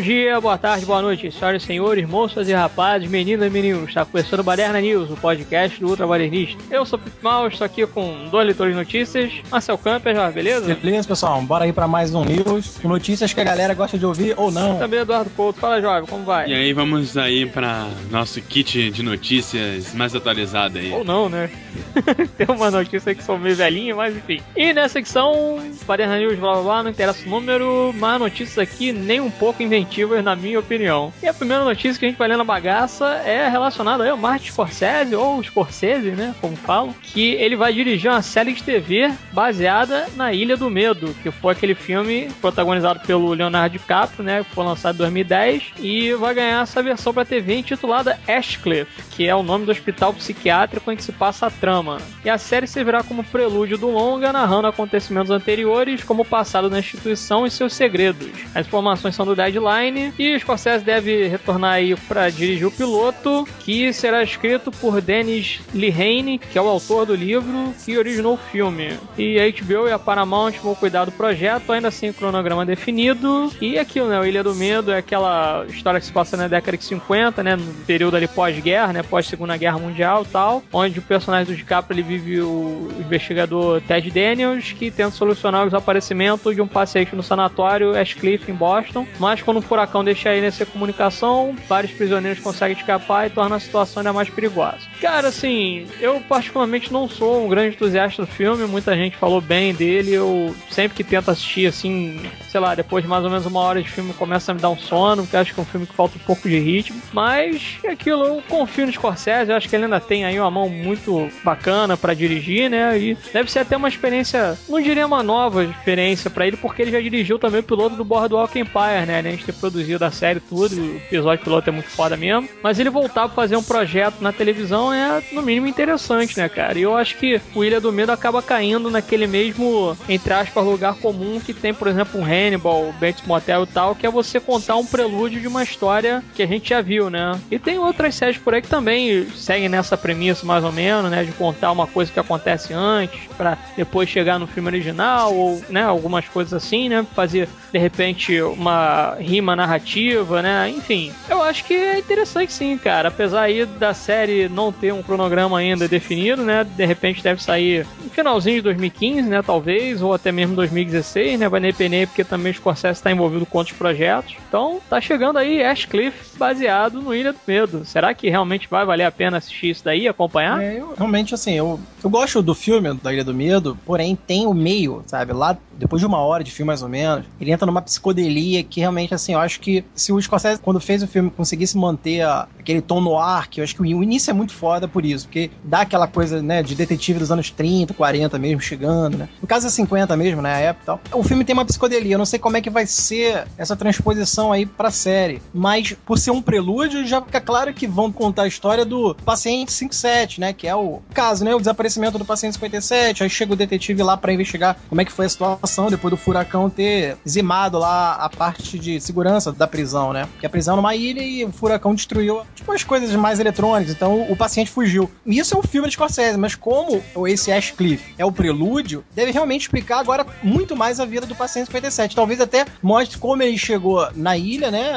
dia, boa tarde, boa noite, senhoras e senhores, moças e rapazes, meninas e meninos. Está começando o Baderna News, o podcast do Ultra Badernista. Eu sou o Pip Mal, estou aqui com dois leitores de notícias. Marcel Camper, já, beleza? Beleza, pessoal, bora aí para mais um News, com notícias que a galera gosta de ouvir ou não. Também Eduardo Couto, fala jovem, como vai? E aí, vamos aí para nosso kit de notícias mais atualizado aí. Ou não, né? Tem uma notícia que são meio velhinha, mas enfim. E nessa secção, Baderna News, blá blá blá, não interessa o número, mas notícias aqui nem um pouco inventivas, na minha opinião. E a primeira notícia que a gente vai ler na bagaça é relacionada ao Martin Scorsese, ou Scorsese, né, como falam, que ele vai dirigir uma série de TV baseada na Ilha do Medo, que foi aquele filme protagonizado pelo Leonardo DiCaprio, né, que foi lançado em 2010, e vai ganhar essa versão para TV intitulada Ashcliff, que é o nome do hospital psiquiátrico em que se passa a trama. E a série servirá como prelúdio do longa, narrando acontecimentos anteriores, como o passado da instituição e seus segredos. As informações são do Deadline e o Scorsese deve retornar aí para dirigir o piloto, que será escrito por Dennis Lehane, que é o autor do livro que originou o filme. E a HBO e a Paramount vão cuidar do projeto, ainda sem cronograma definido. E aquilo, né? O Ilha do Medo é aquela história que se passa na década de 50, né? No período ali pós-guerra, né? Pós-segunda guerra mundial tal. Onde o personagem do DiCaprio ele vive o investigador Ted Daniels, que tenta solucionar o desaparecimento de um paciente no sanatório Ashcliff, em Boston. Mas quando furacão deixa ele nessa comunicação, vários prisioneiros conseguem escapar e torna a situação ainda mais perigosa. Cara, assim, eu particularmente não sou um grande entusiasta do filme, muita gente falou bem dele, eu sempre que tento assistir, assim, sei lá, depois de mais ou menos uma hora de filme começa a me dar um sono, porque acho que é um filme que falta um pouco de ritmo, mas é aquilo, eu confio no Scorsese, eu acho que ele ainda tem aí uma mão muito bacana para dirigir, né, e deve ser até uma experiência, não diria uma nova experiência para ele, porque ele já dirigiu também o piloto do Boardwalk Empire, né, a gente ter produzido a série tudo, o episódio piloto é muito foda mesmo, mas ele voltar pra fazer um projeto na televisão é, no mínimo, interessante, né, cara, e eu acho que o Ilha do Medo acaba caindo naquele mesmo, entre aspas, lugar comum que tem, por exemplo, um Hannibal, Bates Motel e tal, que é você contar um prelúdio de uma história que a gente já viu, né, e tem outras séries por aí que também seguem nessa premissa, mais ou menos, né, de contar uma coisa que acontece antes, para depois chegar no filme original, ou, né, algumas coisas assim, né, fazer, de repente, uma rima narrativa, né? Enfim, eu acho que é interessante sim, cara. Apesar aí da série não ter um cronograma ainda definido, né? De repente deve sair no finalzinho de 2015, né? Talvez, ou até mesmo 2016, né? Vai depender porque também o Scorsese está envolvido com outros projetos. Então, tá chegando aí Ashcliff baseado no Ilha do Medo. Será que realmente vai valer a pena assistir isso daí, acompanhar? É, eu, realmente, assim, eu, eu gosto do filme da Ilha do Medo, porém tem o meio, sabe? Lá, depois de uma hora de filme mais ou menos, ele entra numa psicodelia que realmente, assim, eu acho que se o Scorsese, quando fez o filme, conseguisse manter a, aquele tom no ar, que eu acho que o, início é muito foda por isso, porque dá aquela coisa, né, de detetive dos anos 30, 40 mesmo, chegando, né? No caso é 50 mesmo, né, a época e tal. O filme tem uma psicodelia, eu não sei como é que vai ser essa transposição aí pra série, mas por ser um prelúdio, já fica claro que vão contar a história do paciente 57, né, que é o caso, né, o desaparecimento do paciente 57, aí chega o detetive lá para investigar como é que foi a situação depois do furacão ter zimado lá a parte de segurança da prisão, né? Que a prisão numa ilha e o furacão destruiu tipo as coisas mais eletrônicas, então o paciente fugiu. Isso é um filme de Scorsese, mas como esse Ashcliff é o prelúdio, deve realmente explicar agora muito mais a vida do paciente 57. Talvez até mostre como ele chegou na ilha, né?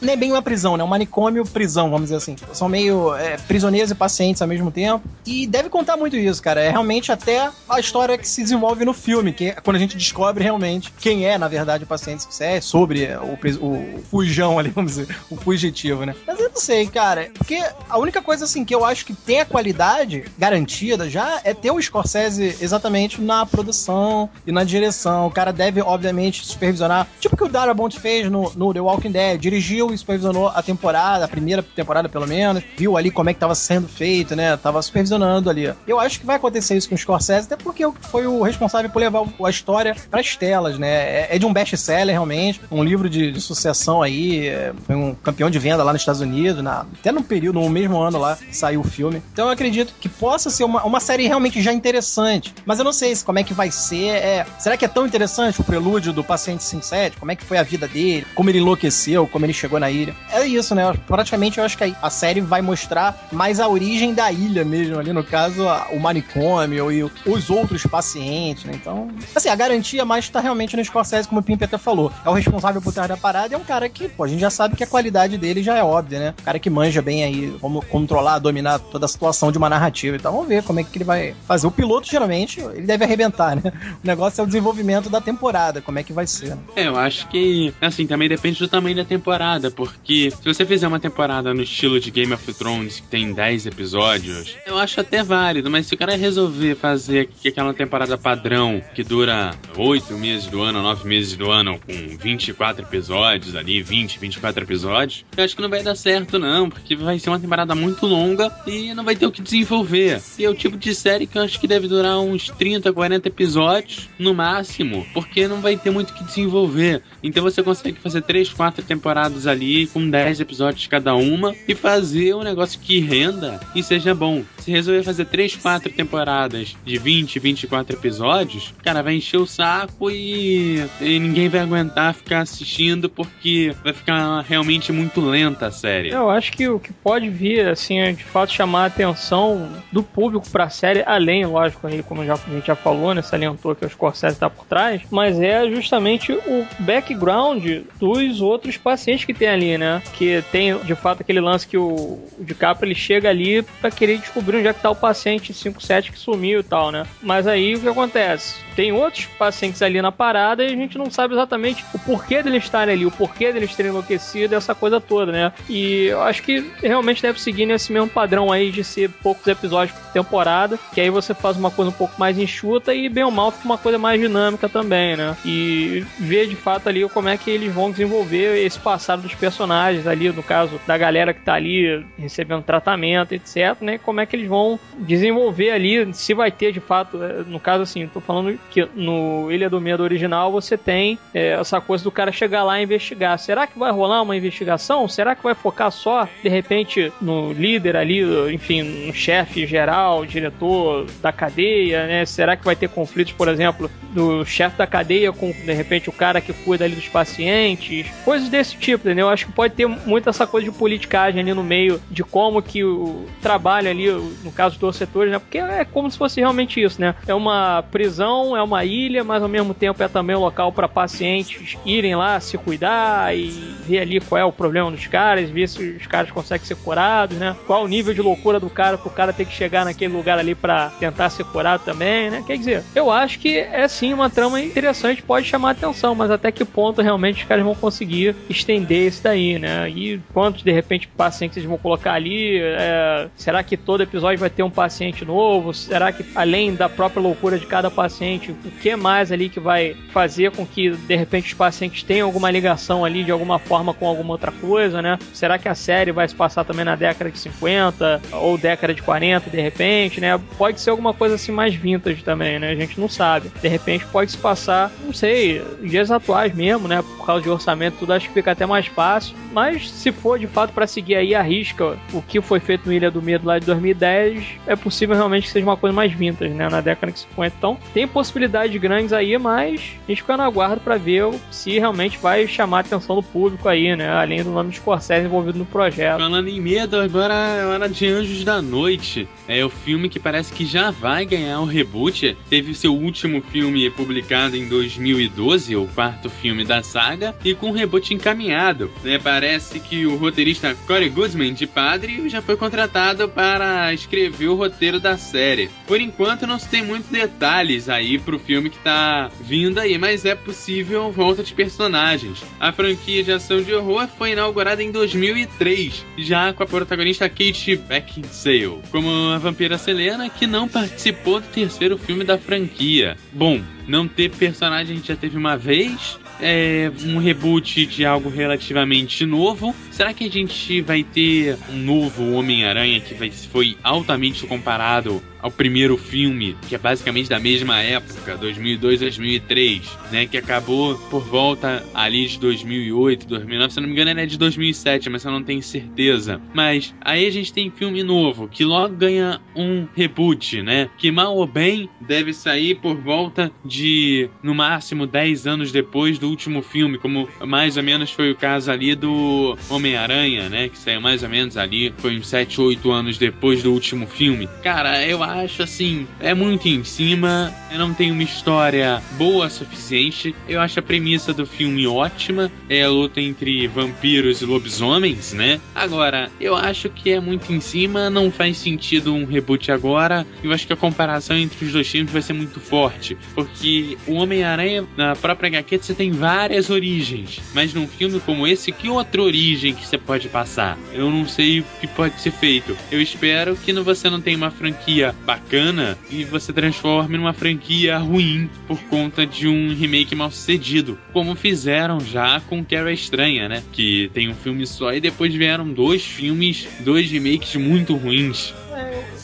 Nem é bem uma prisão, né? Um manicômio prisão, vamos dizer assim. São meio é, prisioneiros e pacientes ao mesmo tempo. E deve contar muito isso, cara. É realmente até a história que se desenvolve no filme, que é quando a gente descobre realmente quem é, na verdade, o paciente 57, sobre o, o fujão ali, vamos dizer, o fugitivo, né? Mas eu não sei, cara, porque a única coisa, assim, que eu acho que tem a qualidade garantida já é ter o Scorsese exatamente na produção e na direção. O cara deve, obviamente, supervisionar, tipo o que o Darabont fez no, no The Walking Dead, dirigiu e supervisionou a temporada, a primeira temporada pelo menos, viu ali como é que tava sendo feito, né? Tava supervisionando ali. Eu acho que vai acontecer isso com o Scorsese, até porque foi o responsável por levar a história para as telas, né? É, é de um best-seller, realmente, um livro de sucessão aí, é, foi um campeão de venda lá nos Estados Unidos na, até no período, no mesmo ano lá, saiu o filme. Então eu acredito que possa ser uma, uma série realmente já interessante. Mas eu não sei se, como é que vai ser. É, será que é tão interessante o prelúdio do paciente 57? Como é que foi a vida dele? Como ele enlouqueceu? Como ele chegou na ilha? É isso, né? Praticamente eu acho que a, a série vai mostrar mais a origem da ilha mesmo, ali no caso, a, o manicômio e os outros pacientes, né? Então, assim, a garantia mais está realmente no Scorsese, como o Pimp até falou. É o responsável por trás da parada é um cara que, pô, a gente já sabe que a qualidade dele já é óbvia, né? O cara que manja bem aí como controlar, dominar toda a situação de uma narrativa. Então vamos ver como é que ele vai fazer. O piloto, geralmente, ele deve arrebentar, né? O negócio é o desenvolvimento da temporada, como é que vai ser. Né? É, eu acho que, assim, também depende do tamanho da temporada, porque se você fizer uma temporada no estilo de Game of Thrones, que tem 10 episódios, eu acho até válido, mas se o cara resolver fazer aquela temporada padrão que dura 8 meses do ano, 9 meses do ano, com 24 episódios ali, 20, 24 episódios, eu acho que não vai dar certo, não, porque vai ser uma temporada muito longa e não vai ter o que desenvolver. E é o tipo de série que eu acho que deve durar uns 30, 40 episódios no máximo, porque não vai ter muito o que desenvolver. Então você consegue fazer 3, 4 temporadas ali com 10 episódios cada uma e fazer um negócio que renda e seja bom. Se resolver fazer 3, 4 temporadas de 20, 24 episódios, cara, vai encher o saco e, e ninguém vai aguentar ficar assistindo porque vai ficar realmente muito lenta a série. Eu acho que o que pode vir, assim, é de fato chamar a atenção do público pra série, além, lógico, como a gente já falou, né, salientou que o Scorsese tá por trás, mas é justamente o background dos outros pacientes que tem ali, né? Que tem, de fato, aquele lance que o, o DiCaprio ele chega ali para querer descobrir onde é que tá o paciente 57 que sumiu e tal, né? Mas aí o que acontece? Tem outros pacientes ali na parada e a gente não sabe exatamente o porquê deles estarem ali, o porquê deles terem enlouquecido, essa coisa toda, né? E eu acho que realmente deve seguir nesse mesmo padrão aí de ser poucos episódios por temporada, que aí você faz uma coisa um pouco mais enxuta e bem ou mal fica uma coisa mais dinâmica também, né? E ver de fato ali como é que eles vão desenvolver esse passado dos personagens ali, no caso da galera que tá ali recebendo tratamento, etc, né? Como é que eles vão desenvolver ali, se vai ter de fato, é, no caso assim, tô falando que no Ilha do Medo original você tem é, essa coisa do cara chegar lá e investigar. Será que vai rolar uma investigação? Será que vai focar só, de repente, no líder ali, enfim, no chefe geral, diretor da cadeia, né? Será que vai ter conflitos, por exemplo, do chefe da cadeia com, de repente, o cara que cuida ali dos pacientes? Coisas desse tipo, entendeu? Acho que pode ter muito essa coisa de politicagem ali no meio, de como que o trabalho ali, no caso dos setores, né? Porque é como se fosse realmente isso, né? É uma prisão, é uma ilha, mas ao mesmo tempo é também um local para pacientes irem lá se cuidar e ver ali qual é o problema dos caras, ver se os caras conseguem ser curados, né? Qual o nível de loucura do cara pro cara ter que chegar naquele lugar ali para tentar ser curado também, né? Quer dizer, eu acho que é sim uma trama interessante, pode chamar atenção, mas até que ponto realmente os caras vão conseguir estender isso daí, né? E quantos de repente pacientes eles vão colocar ali? É, será que todo episódio vai ter um paciente novo? Será que além da própria loucura de cada paciente, o que mais ali que vai fazer com que de repente os pacientes tenham alguma ligação ali de alguma forma com alguma outra coisa, né? Será que a série vai se passar também na década de 50 ou década de 40 de repente, né? Pode ser alguma coisa assim mais vintage também, né? A gente não sabe. De repente pode se passar, não sei, dias atuais mesmo, né? Por causa de orçamento, tudo acho que fica até mais fácil. Mas se for de fato para seguir aí a risca o que foi feito no Ilha do Medo lá de 2010, é possível realmente que seja uma coisa mais vintage, né? Na década de 50. Então, tem possibilidades grandes aí, mas a gente fica no aguardo para ver se realmente vai chamar a atenção do público aí, né? Além do nome de Scorsese envolvido no projeto. Falando em medo, agora é hora de Anjos da Noite. É o filme que parece que já vai ganhar um reboot. Teve seu último filme publicado em 2012, o quarto filme da saga, e com um reboot encaminhado. Né? Parece que o roteirista Corey Goodman, de Padre, já foi contratado para escrever o roteiro da série. Por enquanto não se tem muitos detalhes aí pro filme que tá vindo aí, mas é possível volta de personagens. A franquia de ação de horror foi inaugurada em 2003, já com a protagonista Kate Beckinsale, como a vampira Selena, que não participou do terceiro filme da franquia. Bom, não ter personagem a gente já teve uma vez, é um reboot de algo relativamente novo. Será que a gente vai ter um novo Homem-Aranha que foi altamente comparado ao primeiro filme, que é basicamente da mesma época, 2002 2003, né, que acabou por volta ali de 2008, 2009, se eu não me engano ele é de 2007, mas eu não tenho certeza. Mas aí a gente tem filme novo, que logo ganha um reboot, né, que mal ou bem deve sair por volta de no máximo 10 anos depois do último filme, como mais ou menos foi o caso ali do Homem-Aranha, né, que saiu mais ou menos ali, foi uns 7, 8 anos depois do último filme. Cara, eu acho assim, é muito em cima, não tenho uma história boa o suficiente. Eu acho a premissa do filme ótima, é a luta entre vampiros e lobisomens, né? Agora, eu acho que é muito em cima, não faz sentido um reboot agora. Eu acho que a comparação entre os dois filmes vai ser muito forte, porque o Homem-Aranha na própria HQ você tem várias origens, mas num filme como esse, que outra origem que você pode passar? Eu não sei o que pode ser feito. Eu espero que você não tenha uma franquia bacana e você transforme numa franquia ruim por conta de um remake mal sucedido, como fizeram já com Terra Estranha, né? Que tem um filme só e depois vieram dois filmes, dois remakes muito ruins.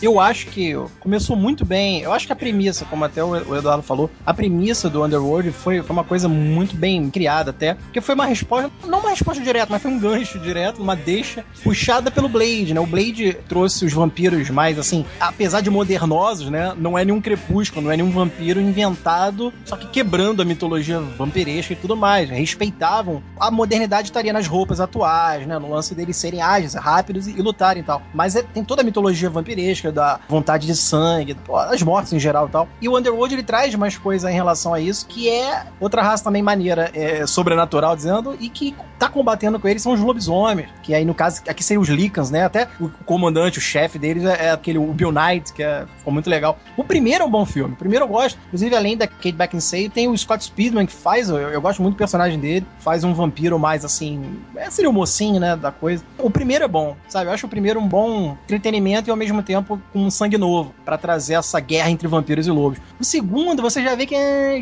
Eu acho que começou muito bem. Eu acho que a premissa, como até o Eduardo falou, a premissa do Underworld foi, foi uma coisa muito bem criada até. Porque foi uma resposta, não uma resposta direta, mas foi um gancho direto, uma deixa puxada pelo Blade, né? O Blade trouxe os vampiros mais, assim, apesar de modernosos, né? Não é nenhum crepúsculo, não é nenhum vampiro inventado, só que quebrando a mitologia vampiresca e tudo mais. Respeitavam. A modernidade estaria nas roupas atuais, né? No lance deles serem ágeis, rápidos e, e lutarem e tal. Mas é, tem toda a mitologia vampiresca, da vontade de sangue, pô, as mortes em geral e tal. E o Underworld ele traz mais coisa em relação a isso, que é outra raça também maneira, é, sobrenatural, dizendo, e que tá combatendo com eles são os lobisomens, que aí no caso, aqui seriam os Lycans, né? Até o comandante, o chefe deles é, é aquele o Bill Knight, que é, ficou muito legal. O primeiro é um bom filme, o primeiro eu gosto, inclusive além da Kate Beckinsale, tem o Scott Speedman que faz, eu, eu gosto muito do personagem dele, faz um vampiro mais assim, é, seria o mocinho, né, da coisa. O primeiro é bom, sabe? Eu acho o primeiro um bom entretenimento e ao mesmo tempo com um sangue novo, para trazer essa guerra entre vampiros e lobos. O segundo, você já vê que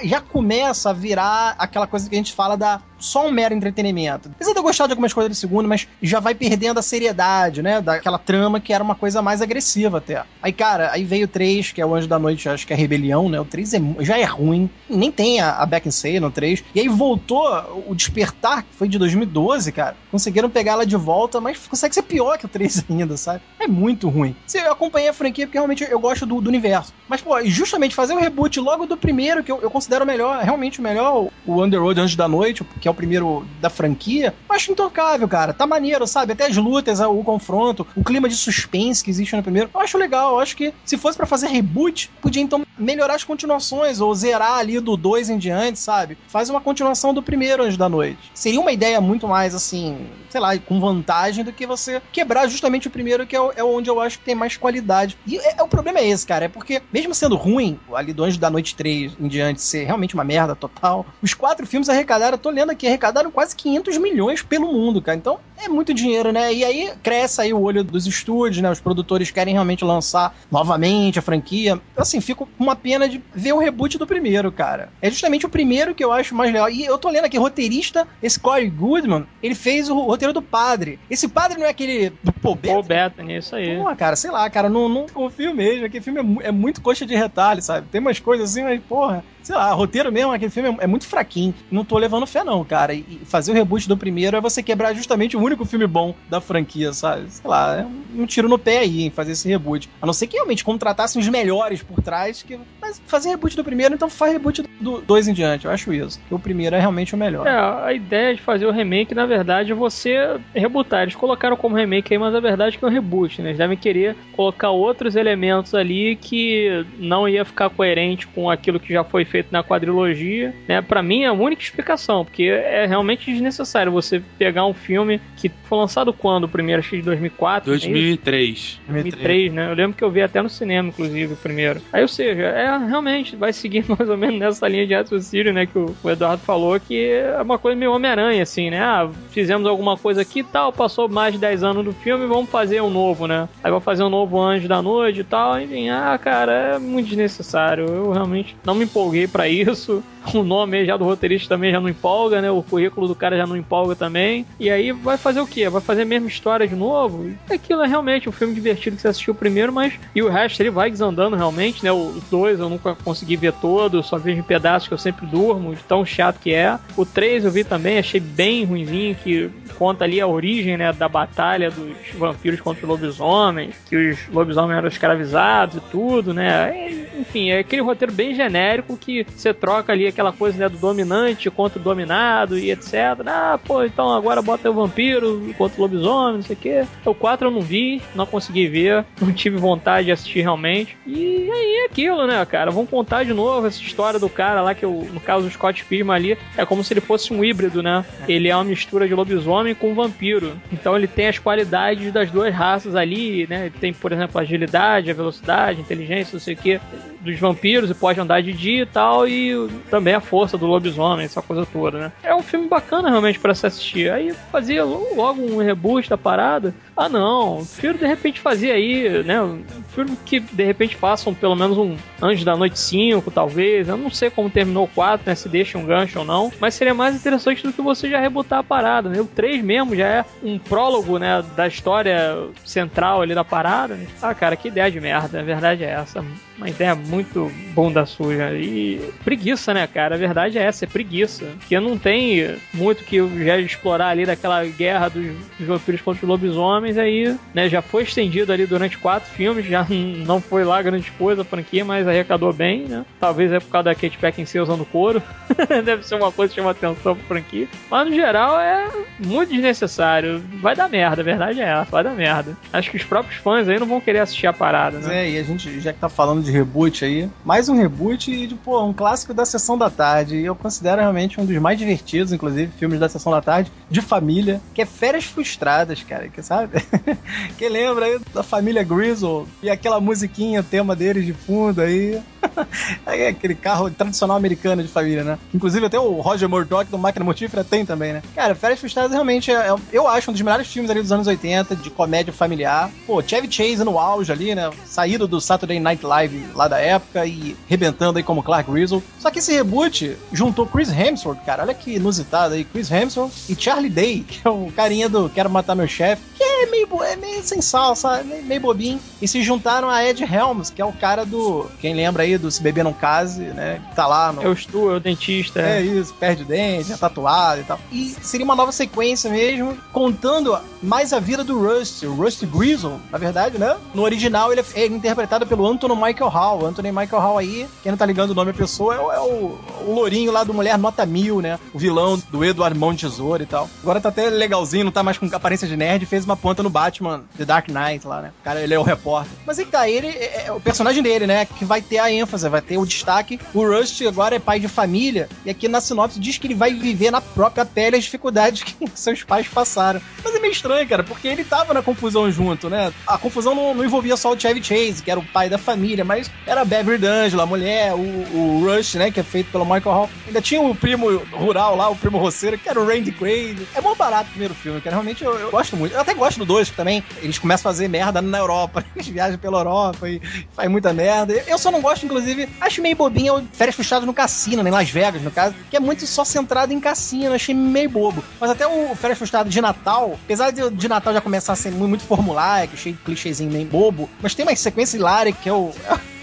já começa a virar aquela coisa que a gente fala da só um mero entretenimento. Apesar de eu gostar de algumas coisas do segundo, mas já vai perdendo a seriedade, né? Daquela trama que era uma coisa mais agressiva até. Aí, cara, aí veio o 3, que é o Anjo da Noite, acho que é a Rebelião, né? O 3 é, já é ruim. Nem tem a, a Back and Say no 3. E aí voltou o Despertar, que foi de 2012, cara. Conseguiram pegar ela de volta, mas consegue ser pior que o 3 ainda, sabe? É muito ruim. Eu acompanhei a franquia porque realmente eu gosto do, do universo. Mas, pô, justamente fazer o um reboot logo do primeiro, que eu, eu considero melhor, realmente o melhor, o Underworld Anjo da Noite, que é o primeiro da franquia, acho intocável, cara. Tá maneiro, sabe? Até as lutas, o confronto, o clima de suspense que existe no primeiro. Eu acho legal. Eu acho que se fosse para fazer reboot, podia então melhorar as continuações ou zerar ali do 2 em diante, sabe? Faz uma continuação do primeiro Anjo da Noite. Seria uma ideia muito mais assim, sei lá, com vantagem do que você quebrar justamente o primeiro, que é, é onde eu acho que tem mais qualidade. E é, é, o problema é esse, cara. É porque, mesmo sendo ruim, ali do Anjo da Noite 3 em diante ser realmente uma merda total, os quatro filmes arrecadaram, eu tô lendo aqui, arrecadaram quase 500 milhões pelo mundo, cara. Então é muito dinheiro, né? E aí cresce aí o olho dos estúdios, né? Os produtores querem realmente lançar novamente a franquia. Assim, fico uma pena de ver o reboot do primeiro, cara. É justamente o primeiro que eu acho mais legal. E eu tô lendo aqui, roteirista, esse Corey Goodman, ele fez o roteiro do padre. Esse padre não é aquele do Paul Bettany? Paul Bettany, isso aí. Pô, cara, sei lá, cara, não, não confio mesmo. Aquele filme é, é muito coxa de retalho, sabe? Tem umas coisas assim, mas, porra, sei lá, roteiro mesmo, aquele filme é, muito fraquinho. Não tô levando fé, não, cara. E fazer o reboot do primeiro é você quebrar justamente o único filme bom da franquia, sabe? Sei lá, é um tiro no pé aí em fazer esse reboot. A não ser que realmente contratassem os melhores por trás, que... mas fazer reboot do primeiro, então faz reboot do dois em diante. Eu acho isso. Que o primeiro é realmente o melhor. É, a ideia de fazer o remake, na verdade, é você rebootar. Eles colocaram como remake aí, mas a verdade é que é um reboot, né? Eles devem querer colocar outros elementos ali que não ia ficar coerente com aquilo que já foi feito na quadrilogia, né? Para mim é a única explicação, porque é realmente desnecessário você pegar um filme que foi lançado quando o primeiro? Acho que de 2004. 2003. É 2003, né? Eu lembro que eu vi até no cinema, inclusive, o primeiro. Aí, ou seja, é realmente vai seguir mais ou menos nessa linha de raciocínio, né? Que o, o Eduardo falou, que é uma coisa meio Homem-Aranha, assim, né? Ah, fizemos alguma coisa aqui e tal, passou mais de 10 anos do filme, vamos fazer um novo, né? Aí vou fazer um novo Anjo da Noite e tal, enfim, ah, cara, é muito desnecessário. Eu realmente não me empolguei para isso. O nome já do roteirista também já não empolga, né? O currículo do cara já não empolga também. E aí vai fazer o quê? Vai fazer a mesma história de novo? Aquilo é realmente um filme divertido que você assistiu primeiro, mas. E o resto ele vai desandando realmente, né? Os dois eu nunca consegui ver todo, só vejo em pedaços que eu sempre durmo, de tão chato que é. O 3 eu vi também, achei bem ruimzinho, que conta ali a origem, né? Da batalha dos vampiros contra os lobisomens, que os lobisomens eram escravizados e tudo, né? Enfim, é aquele roteiro bem genérico que você troca ali aquela coisa né, do dominante contra o dominado e etc. Ah, pô, então agora bota o vampiro contra o lobisomem, não sei o quê. O 4 eu não vi, não consegui ver, não tive vontade de assistir realmente. E aí é aquilo, né, cara? Vamos contar de novo essa história do cara lá, que no caso do Scott Pilgrim ali, é como se ele fosse um híbrido, né? Ele é uma mistura de lobisomem com vampiro. Então ele tem as qualidades das duas raças ali, né? Tem, por exemplo, a agilidade, a velocidade, a inteligência, não sei o que, dos vampiros e pode andar de dia e tal, e também a força do lobisomem, essa coisa toda, né? É um filme bacana realmente para se assistir. Aí fazia logo um reboot da parada. Ah, não, prefiro de repente fazer aí, né? Prefiro que de repente façam pelo menos um Anjo da Noite 5, talvez. Eu não sei como terminou o 4, né? Se deixa um gancho ou não. Mas seria mais interessante do que você já rebotar a parada, né? O 3 mesmo já é um prólogo, né? Da história central ali da parada. Né? Ah, cara, que ideia de merda. A verdade é essa uma ideia muito bunda suja. E preguiça, né, cara? A verdade é essa, é preguiça. Que não tem muito que já explorar ali daquela guerra dos, dos vampiros contra os lobisomens, aí, né, já foi estendido ali durante quatro filmes, já não foi lá grande coisa a franquia, mas arrecadou bem, né? Talvez é por causa da Kate Beckinsale usando couro. Deve ser uma coisa que chama atenção pra franquia. Mas no geral é muito desnecessário. Vai dar merda, a verdade é essa, vai dar merda. Acho que os próprios fãs aí não vão querer assistir a parada, né? É, e a gente já que tá falando de reboot aí. Mais um reboot e, de, pô, um clássico da Sessão da Tarde. E eu considero realmente um dos mais divertidos, inclusive, filmes da Sessão da Tarde, de família, que é Férias Frustradas, cara, que sabe? Quem lembra aí da família Grizzle e aquela musiquinha, tema deles de fundo aí. é aquele carro tradicional americano de família, né? Inclusive até o Roger Murdoch do Máquina Mortífera tem também, né? Cara, Férias Frustradas realmente é, é, eu acho um dos melhores filmes ali dos anos 80, de comédia familiar. Pô, Chevy Chase no auge ali, né? Saído do Saturday Night Live lá da época e rebentando aí como Clark Gristle. Só que esse reboot juntou Chris Hemsworth, cara, olha que inusitado aí, Chris Hemsworth e Charlie Day, que é o carinha do Quero Matar Meu Chefe, que é meio, é meio sem sal, sabe? Meio, meio bobinho. E se juntaram a Ed Helms, que é o cara do, quem lembra aí do Se Beber Não Case, né? Que tá lá no... É o Stu, é o dentista. É, é isso, perde o dente, é tatuado e tal. E seria uma nova sequência mesmo, contando mais a vida do Rust, o Rust Grizzle, na verdade, né? No original ele é interpretado pelo Anthony Michael Hall. Anthony Michael Hall aí, quem não tá ligando o nome da pessoa, é, o, é o, o lourinho lá do Mulher Nota Mil, né? O vilão do Edward Mão Tesouro e tal. Agora tá até legalzinho, não tá mais com aparência de nerd, fez uma ponta no Batman The Dark Knight lá, né? O cara, ele é o repórter. Mas aí tá, ele é, é o personagem dele, né? Que vai ter a ênfase, vai ter o destaque. O Rust agora é pai de família, e aqui na sinopse diz que ele vai viver na própria pele as dificuldades que seus pais passaram. Mas é meio estranho, cara, porque ele tava na confusão junto, né? A confusão não, não envolvia só o Chevy Chase, que era o pai da família, mas era Beverly D'Angelo, a mulher, o, o, Rush, né, que é feito pelo Michael Hall. Ainda tinha o primo rural lá, o primo roceiro, que era o Randy Quaid. É bom barato o primeiro filme, que realmente eu, eu, gosto muito. Eu até gosto do dois, que também eles começam a fazer merda na Europa. Eles viajam pela Europa e faz muita merda. Eu só não gosto, inclusive, acho meio bobinho o Férias Frustradas no cassino, né, em Las Vegas, no caso, que é muito só centrado em cassino. Achei meio bobo. Mas até o Férias Frustradas de Natal, apesar de, de Natal já começar a ser muito formulário, cheio de clichêzinho meio bobo, mas tem uma sequência hilária que é o.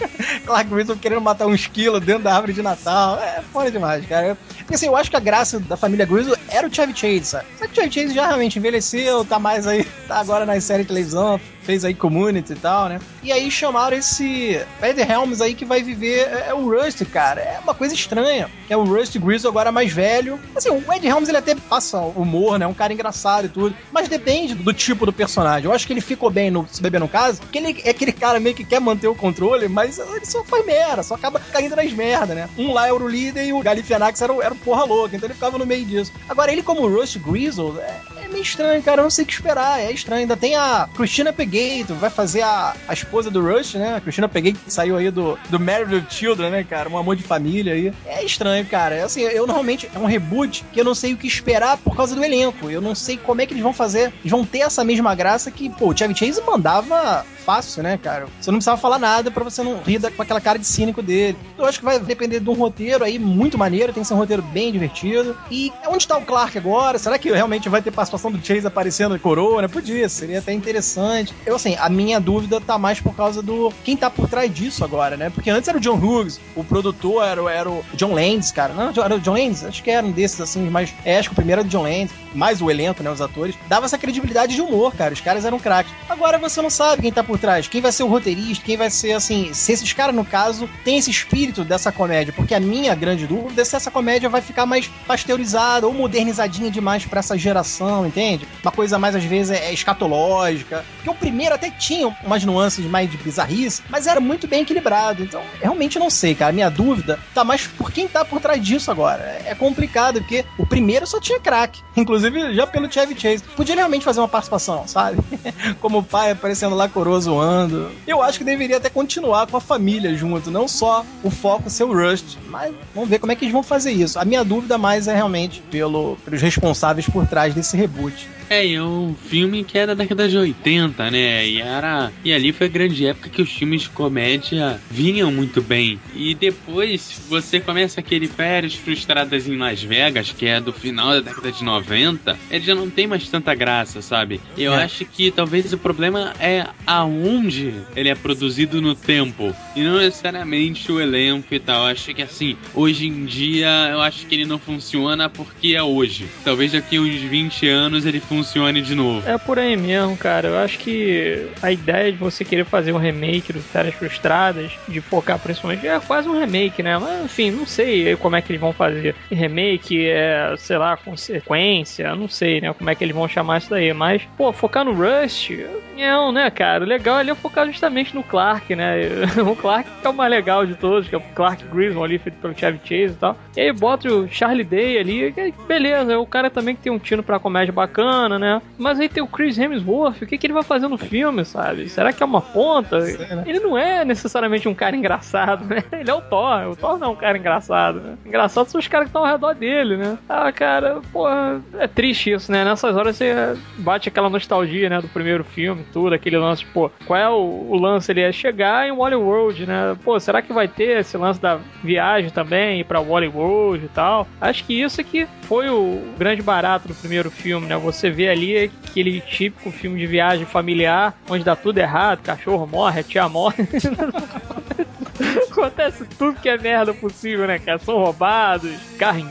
Clark Griswold querendo matar um esquilo dentro da árvore de Natal. É foda demais, cara. Porque assim, eu acho que a graça da família Griswold era o Chevy Chase, sabe? Só que o Chevy Chase já realmente envelheceu, tá mais aí, tá agora nas séries de televisão, fez aí Community e tal, né? E aí chamaram esse Ed Helms aí que vai viver é, é, o Rust, cara. É uma coisa estranha. É o Rust Grizzle agora mais velho. Assim, o Ed Helms ele até passa humor, né? Um cara engraçado e tudo. Mas depende do tipo do personagem. Eu acho que ele ficou bem no Se Beber no Caso, porque ele é aquele cara meio que quer manter o controle, mas ele só faz merda, só acaba caindo nas merda, né? Um lá era o líder e o Galifianax era, era porra louca, então ele ficava no meio disso. Agora, ele como Rust Grizzle, é, é meio estranho, cara. Eu não sei o que esperar. É estranho. Ainda tem a Christina Pegato, vai fazer a, a esposa do Rush, né? A Christina Pegato saiu aí do, do Married with Children, né, cara? Um amor de família aí. É estranho, cara. É assim, eu normalmente. É um reboot que eu não sei o que esperar por causa do elenco. Eu não sei como é que eles vão fazer. Eles vão ter essa mesma graça que, pô, o Chevy Chase mandava fácil, né, cara? Você não precisava falar nada para você não rir com aquela cara de cínico dele. Eu acho que vai depender de um roteiro aí muito maneiro, tem que ser um roteiro bem divertido. E onde tá o Clark agora? Será que realmente vai ter participação do Chase aparecendo coroa, né? Podia, seria até interessante. Eu, assim, a minha dúvida tá mais por causa do quem tá por trás disso agora, né? Porque antes era o John Hughes, o produtor era, era o John Landis, cara. Não, era o John Landis? Acho que era um desses, assim, mas é, acho que o primeiro era o John Landis, mais o elenco, né, os atores. Dava essa credibilidade de humor, cara. Os caras eram craques. Agora você não sabe quem tá por trás, quem vai ser o roteirista, quem vai ser, assim, se esses caras, no caso, tem esse espírito dessa comédia, porque a minha grande dúvida é se essa comédia vai ficar mais pasteurizada ou modernizadinha demais para essa geração, entende? Uma coisa mais, às vezes, é escatológica. Porque o primeiro até tinha umas nuances mais de bizarrice, mas era muito bem equilibrado. Então, realmente não sei, cara. A minha dúvida tá mais por quem tá por trás disso agora. É complicado, porque o primeiro só tinha crack. Inclusive, já pelo Chevy Chase. Podia realmente fazer uma participação, sabe? Como o pai aparecendo lá coroa zoando. Eu acho que deveria até continuar com a família junto, não só o foco ser o Rust. Mas vamos ver como é que eles vão fazer isso. A minha dúvida mais é realmente pelo, pelos responsáveis por trás desse reboot. É, e é um filme que é da década de 80, né? E era. E ali foi a grande época que os filmes de comédia vinham muito bem. E depois você começa aquele Férias Frustradas em Las Vegas, que é do final da década de 90, ele já não tem mais tanta graça, sabe? Eu é. acho que talvez o problema é aonde ele é produzido no tempo. E não necessariamente o elenco e tal. Eu acho que assim, hoje em dia eu acho que ele não funciona porque é hoje. Talvez daqui uns 20 anos ele funcione de novo. É por aí mesmo, cara. Eu acho que a ideia de você querer fazer um remake do Férias Frustradas, de focar principalmente, é quase um remake, né? Mas, enfim, não sei como é que eles vão fazer. Remake é, sei lá, consequência, não sei, né? Como é que eles vão chamar isso daí. Mas, pô, focar no Rust, não, né, cara? O legal ali é focar justamente no Clark, né? o Clark que é o mais legal de todos, que é o Clark Griswold ali, feito pelo Chevy Chase e tal. E aí bota o Charlie Day ali, beleza, o cara também que tem um tino pra comédia bacana, né? Mas aí tem o Chris Hemsworth, o que, que ele vai fazer no filme, sabe? Será que é uma ponta? Né? Ele não é necessariamente um cara engraçado, né? Ele é o Thor, o Thor não é um cara engraçado, né? Engraçado são os caras que estão ao redor dele, né? Ah, cara, porra, é triste isso, né? Nessas horas você bate aquela nostalgia, né, do primeiro filme, tudo, aquele lance, pô, qual é o, o lance ali? É chegar em Wally World, né? Pô, será que vai ter esse lance da viagem também, ir pra Wally World e tal? Acho que isso é que foi o grande barato do primeiro filme, né? Você vê ali aquele típico filme de viagem familiar, onde dá tudo errado, cachorro morre, tia morre. Acontece tudo que é merda possível, né, cara? São roubados, carro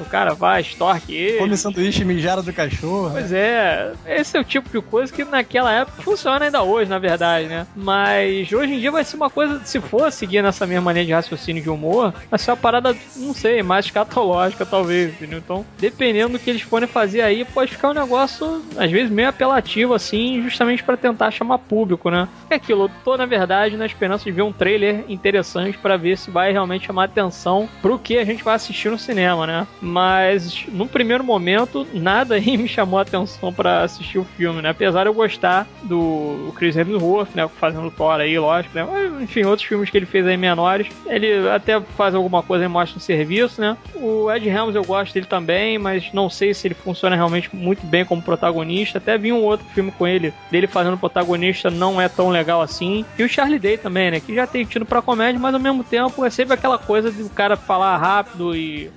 o cara vai, estorque ele. Come sanduíche mijada do cachorro. Pois é, esse é o tipo de coisa que naquela época funciona ainda hoje, na verdade, né? Mas hoje em dia vai ser uma coisa, se for seguir nessa mesma maneira de raciocínio de humor, vai ser uma parada, não sei, mais escatológica talvez, entendeu? Então, dependendo do que eles forem fazer aí, pode ficar um negócio, às vezes, meio apelativo, assim, justamente para tentar chamar público, né? É aquilo, eu tô, na verdade, na esperança de ver um trailer interessante para ver se vai realmente chamar atenção pro que a gente vai assistir no cinema, né? Mas no primeiro momento, nada aí me chamou a atenção para assistir o filme, né? Apesar de eu gostar do Chris Hemsworth, né? Fazendo Thor aí, lógico, né? Mas, enfim, outros filmes que ele fez aí menores, ele até faz alguma coisa e mostra no serviço, né? O Ed Helms eu gosto dele também, mas não sei se ele funciona realmente muito bem como protagonista. Até vi um outro filme com ele, dele fazendo protagonista, não é tão legal assim. E o Charlie Day também, né? Que já tem tido pra comédia, mas ao mesmo tempo é sempre aquela coisa de o cara falar rápido e.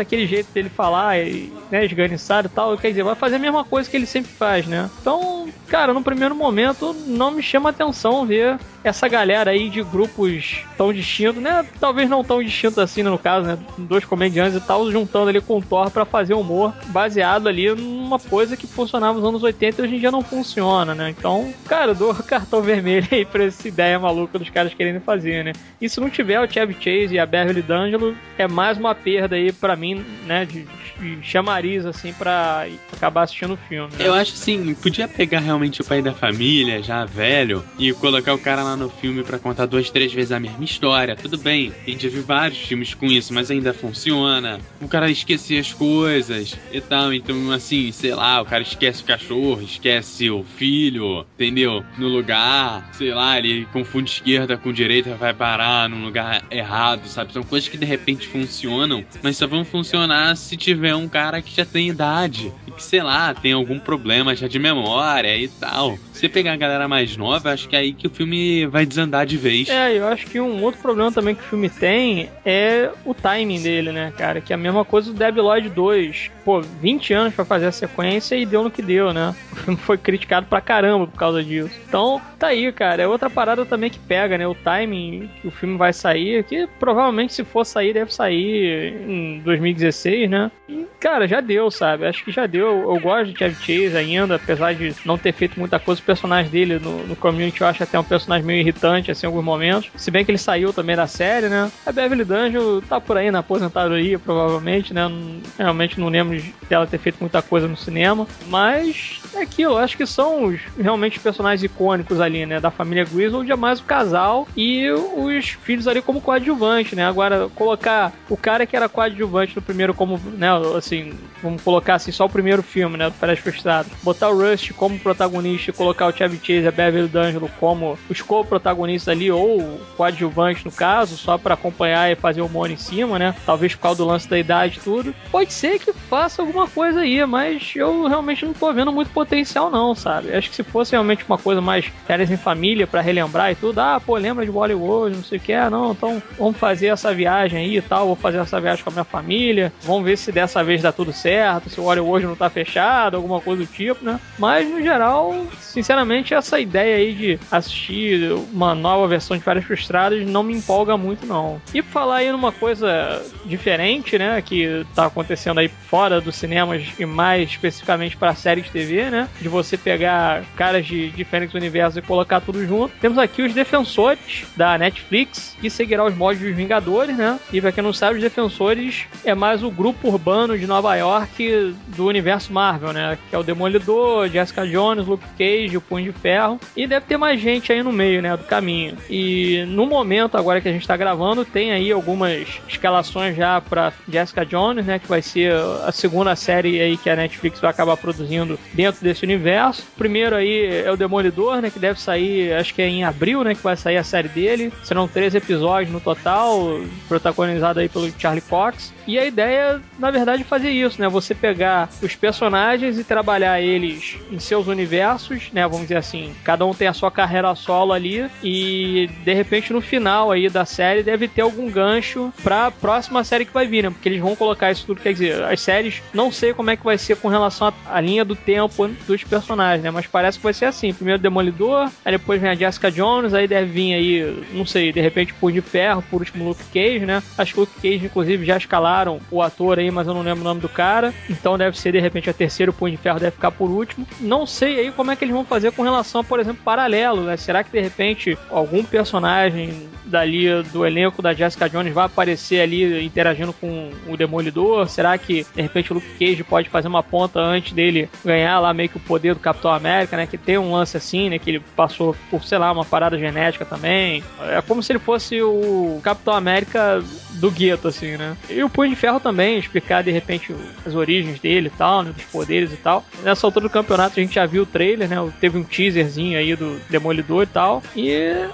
aquele jeito dele falar e né, esganiçado e tal. Quer dizer, vai fazer a mesma coisa que ele sempre faz, né? Então, cara, no primeiro momento não me chama atenção ver essa galera aí de grupos tão distintos, né? Talvez não tão distintos assim, no caso, né? Dois comediantes e tal, juntando ali com o Thor pra fazer humor baseado ali numa coisa que funcionava nos anos 80 e hoje em dia não funciona, né? Então, cara, dou cartão vermelho aí pra essa ideia maluca dos caras querendo fazer, né? E se não tiver o Chevy Chase e a Beverly D'Angelo, é mais uma perda aí para mim, né, de, de chamariz, assim, pra acabar assistindo o filme. Né? Eu acho assim, podia pegar realmente o pai da família, já velho, e colocar o cara lá no filme para contar duas, três vezes a mesma história. Tudo bem, a gente já viu vários filmes com isso, mas ainda funciona. O cara esquecer as coisas e tal, então assim, sei lá, o cara esquece o cachorro, esquece o filho, entendeu? No lugar, sei lá, ele confunde esquerda com direita, vai parar num lugar errado, sabe? São coisas que de repente funcionam, mas só vão funcionar se tiver um cara que já tem idade e que, sei lá, tem algum problema já de memória e tal. Se pegar a galera mais nova, acho que é aí que o filme vai desandar de vez. É, eu acho que um outro problema também que o filme tem é o timing dele, né, cara? Que é a mesma coisa do Debi Lloyd 2. Pô, 20 anos para fazer a sequência e deu no que deu, né? O filme foi criticado pra caramba por causa disso. Então, tá aí, cara. É outra parada também que pega, né? O timing que o filme vai sair, que provavelmente se for sair, deve sair em 2016, né? E, cara, já deu, sabe? Acho que já deu. Eu gosto de Chevy Chase ainda, apesar de não ter feito muita coisa. Personagem dele no, no community eu acho até um personagem meio irritante, assim, em alguns momentos. Se bem que ele saiu também da série, né? A Beverly D'Angelo tá por aí na aposentadoria, provavelmente, né? Realmente não lembro dela ter feito muita coisa no cinema. Mas é aquilo, acho que são os, realmente os personagens icônicos ali, né? Da família Griswold é mais o casal e os filhos ali como coadjuvante, né? Agora, colocar o cara que era coadjuvante no primeiro como, né? Assim, vamos colocar assim, só o primeiro filme, né? Férias Frustradas. Botar o Rust como protagonista e colocar o Chevy Chase e a Beverly D'Angelo como os co-protagonistas ali, ou coadjuvante no caso, só para acompanhar e fazer o humor em cima, né? Talvez por causa do lance da idade e tudo. Pode ser que faça alguma coisa aí, mas eu realmente não tô vendo muito potencial não, sabe? Acho que se fosse realmente uma coisa mais férias em família para relembrar e tudo, ah, pô, lembra de Bollywood, não sei o que, ah, não, então vamos fazer essa viagem aí e tal, vou fazer essa viagem com a minha família, vamos ver se dessa vez dá tudo certo, se o Bollywood não tá fechado, alguma coisa do tipo, né? Mas no geral, sinceramente, essa ideia aí de assistir uma nova versão de Férias Frustradas não me empolga muito não. E falar aí numa coisa diferente, né, que tá acontecendo aí fora dos cinemas e mais especificamente para séries de TV, né, de você pegar caras de diferentes universos e colocar tudo junto. Temos aqui os Defensores da Netflix, que seguirá os modos dos Vingadores, né? E pra quem não sabe, os Defensores é mais o grupo urbano de Nova York do universo Marvel, né? Que é o Demolidor, Jessica Jones, Luke Cage, o Punho de Ferro. E deve ter mais gente aí no meio, né? Do caminho. E no momento agora que a gente tá gravando, tem aí algumas escalações já pra Jessica Jones, né? Que vai ser a segunda série aí que a Netflix vai acabar produzindo dentro desse universo. Primeiro aí é o Demolidor, né? Que deve sair, acho que é em abril, né? Que vai sair a série dele. Serão três episódios no total, protagonizado aí pelo Charlie Cox. E a ideia, na verdade, é fazer isso, né? Você pegar os personagens e trabalhar eles em seus universos, né? Vamos dizer assim, cada um tem a sua carreira solo ali e de repente no final aí da série deve ter algum gancho pra próxima série que vai vir, né? Porque eles vão colocar isso tudo, quer dizer, as séries, não sei como é que vai ser com relação à linha do tempo dos personagens, né? Mas parece que vai ser assim, primeiro Demolidor, aí depois vem a Jessica Jones, aí deve vir aí, não sei, de repente Punho de Ferro, por último Luke Cage, né? Acho que Luke Cage, inclusive, já escalaram o ator aí, mas eu não lembro o nome do cara. Então deve ser, de repente, a terceira, o Punho de Ferro deve ficar por último. Não sei aí como é que eles vão fazer com relação, por exemplo, paralelo, né? Será que, de repente, algum personagem dali do elenco da Jessica Jones vai aparecer ali interagindo com o Demolidor? Será que, de repente, o Luke Cage pode fazer uma ponta antes dele ganhar lá meio que o poder do Capitão América, né? Que tem um lance assim, né? Que ele passou por, sei lá, uma parada genética também. É como se ele fosse o Capitão América do gueto, assim, né? E o Punho de Ferro também, explicar de repente as origens dele e tal, né? Dos poderes e tal. Nessa altura do campeonato a gente já viu o trailer, né? Teve um teaserzinho aí do Demolidor e tal. E